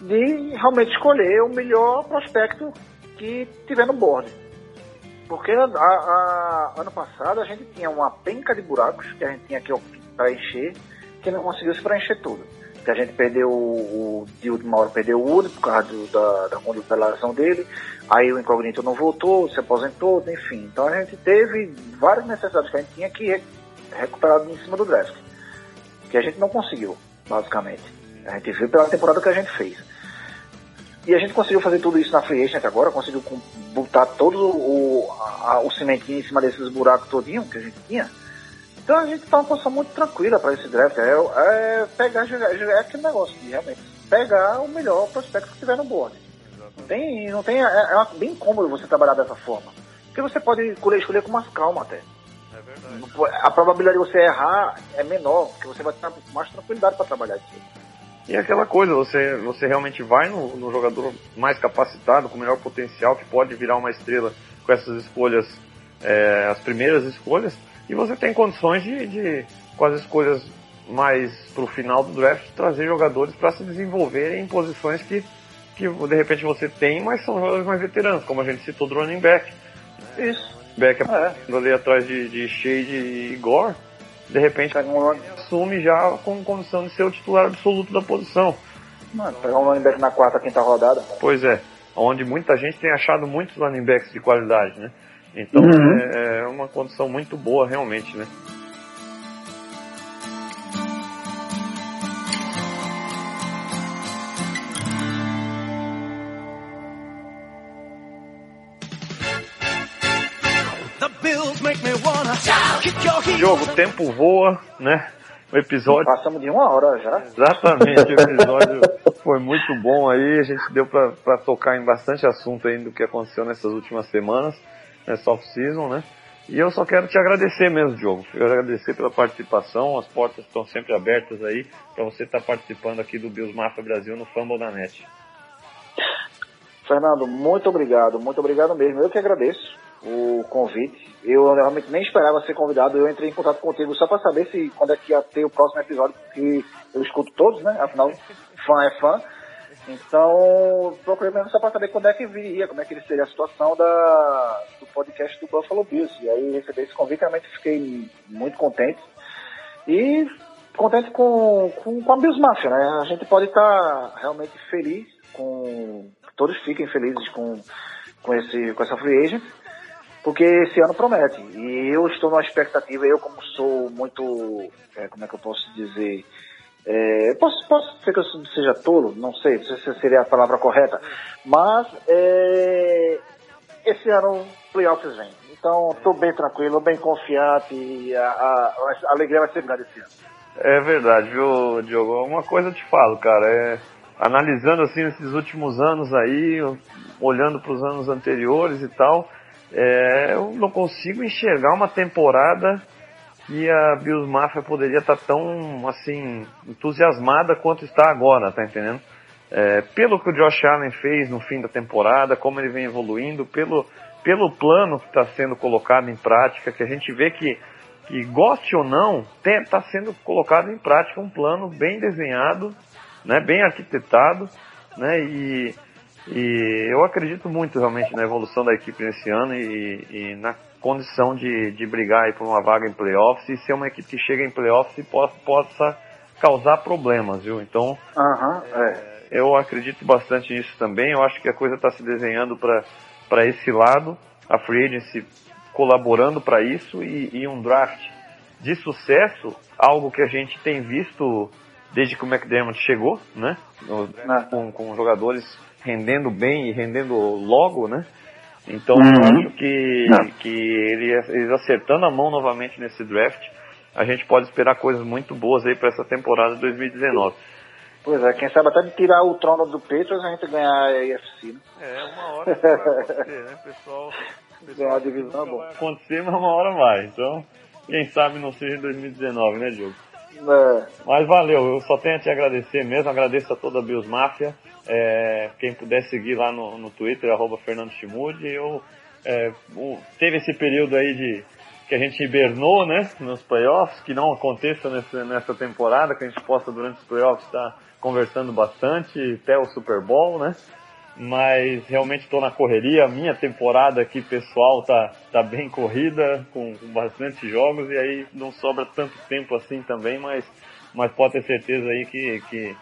de realmente escolher o melhor prospecto que tiver no board. Porque a, a, ano passado a gente tinha uma penca de buracos que a gente tinha que preencher, que não conseguiu se preencher tudo. Que a gente perdeu o, de última hora perdeu o Wood por causa do, da, da condutelação dele, aí o Incognito não voltou, se aposentou, enfim. Então a gente teve várias necessidades que a gente tinha que recuperar em cima do draft. Que a gente não conseguiu, basicamente. A gente viu pela temporada que a gente fez. E a gente conseguiu fazer tudo isso na Free Agent agora, conseguiu botar todo o, a, o cimentinho em cima desses buracos todinho que a gente tinha. Então a gente tá uma posição muito tranquila para esse draft. É, é pegar, jogar, é aquele negócio de realmente pegar o melhor prospecto que tiver no board. Não tem, não tem, é, é bem cômodo você trabalhar dessa forma. Porque você pode escolher, escolher com mais calma até. a probabilidade de você errar é menor, porque você vai ter mais tranquilidade para trabalhar isso. E é aquela coisa, você, você realmente vai no, no, jogador mais capacitado, com melhor potencial, que pode virar uma estrela com essas escolhas, é, as primeiras escolhas, e você tem condições de, de com as escolhas mais para o final do draft, trazer jogadores para se desenvolverem em posições que, que de repente você tem, mas são jogadores mais veteranos, como a gente citou do running back. Isso. Back é. ali atrás de, de Shade e Igor, de repente um... assume já com condição de ser o titular absoluto da posição. Mano, pegar um running back na quarta, quinta rodada. Pois é, onde muita gente tem achado muitos running backs de qualidade, né? Então uhum. é, é uma condição muito boa realmente, né? Jogo, o tempo voa, né? O episódio. Passamos de uma hora já. Exatamente, o episódio foi muito bom aí. A gente deu para tocar em bastante assunto aí do que aconteceu nessas últimas semanas, nessa off-season, né? E eu só quero te agradecer mesmo, Diogo. Eu agradecer pela participação. As portas estão sempre abertas aí para você estar tá participando aqui do Bills Mafia Brasil no Fumble da Net. Fernando, muito obrigado, muito obrigado mesmo. Eu que agradeço o convite. Eu realmente nem esperava ser convidado. Eu entrei em contato contigo só para saber se quando é que ia ter o próximo episódio, porque eu escuto todos, né? Afinal, fã é fã. Então, procurei mesmo só para saber quando é que viria, como é que seria a situação da, do podcast do Buffalo Bills. E aí recebi esse convite, realmente fiquei muito contente. E contente com, com, com a Bills Mafia, né? A gente pode estar tá realmente feliz com. Todos fiquem felizes com, com, esse, com essa free agent porque esse ano promete. E eu estou numa expectativa, eu como sou muito, é, como é que eu posso dizer, é, posso, posso ser que eu seja tolo, não sei se seria a palavra correta, mas é, esse ano playoffs vem. Então estou bem tranquilo, bem confiante e a, a, a, alegria vai ser grande esse ano. É verdade, viu, Diogo? Uma coisa eu te falo, cara, é analisando assim esses últimos anos aí, olhando para os anos anteriores e tal, é, eu não consigo enxergar uma temporada que a Bills Mafia poderia estar tá tão assim entusiasmada quanto está agora, tá entendendo? É, pelo que o Josh Allen fez no fim da temporada, como ele vem evoluindo, pelo, pelo plano que está sendo colocado em prática, que a gente vê que, que goste ou não, está sendo colocado em prática um plano bem desenhado, né, bem arquitetado, né, e e eu acredito muito realmente na evolução da equipe nesse ano e, e na condição de, de brigar por uma vaga em playoffs e ser uma equipe que chega em playoffs e possa, possa causar problemas, viu? Então, é. eu acredito bastante nisso também. Eu acho que a coisa está se desenhando para esse lado, a free agency colaborando para isso e, e um draft de sucesso, algo que a gente tem visto desde que o McDermott chegou, né? Ah. Com, com jogadores rendendo bem e rendendo logo, né? Então uhum. eu acho que, que ele, eles acertando a mão novamente nesse draft, a gente pode esperar coisas muito boas aí para essa temporada de 2019. Pois é, quem sabe até de tirar o trono do Patriots a gente ganhar a AFC, né? É, uma hora vai acontecer, né, pessoal? Ganhar a divisão é bom. Vai acontecer, mas uma hora vai. Então, quem sabe não seja em 2019, né, Diogo? É. Mas valeu, eu só tenho a te agradecer mesmo, agradeço a toda a Bills Mafia. É, quem puder seguir lá no, no Twitter, arroba Fernando Chimude. Eu, é, teve esse período aí de que a gente hibernou, né, nos playoffs, que não aconteça nessa, nessa temporada, que a gente possa durante os playoffs estar conversando bastante até o Super Bowl, né? Mas realmente estou na correria. A minha temporada aqui pessoal tá, tá bem corrida, com, com bastante jogos, e aí não sobra tanto tempo assim também, mas, mas pode ter certeza aí que, que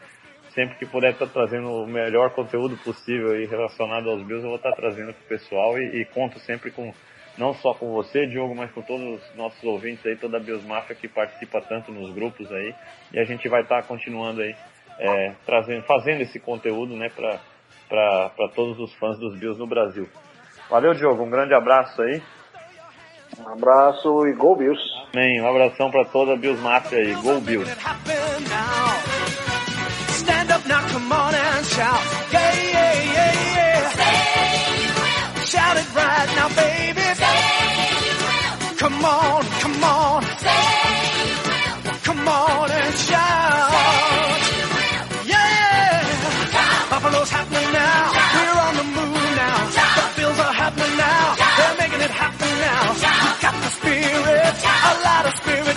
sempre que puder estar trazendo o melhor conteúdo possível aí relacionado aos Bills, eu vou estar trazendo para o pessoal e, e, conto sempre com, não só com você, Diogo, mas com todos os nossos ouvintes aí, toda a Bills Mafia que participa tanto nos grupos aí, e a gente vai estar continuando aí, é, trazendo, fazendo esse conteúdo, né, para para todos os fãs dos Bills no Brasil. Valeu, Diogo. Um grande abraço aí. Um abraço e Gol Bills. Amém. Um abração para toda a Bills Mafia aí. Gol Bills. Come on, come on. Come on and shout. Yeah. Buffalo's.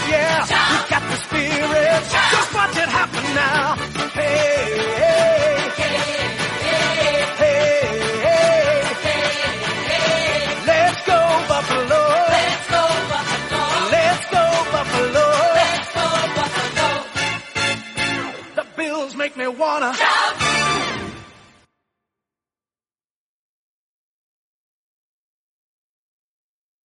yeah. We got the spirit. Just watch it happen now. Hey, hey. Make me wanna.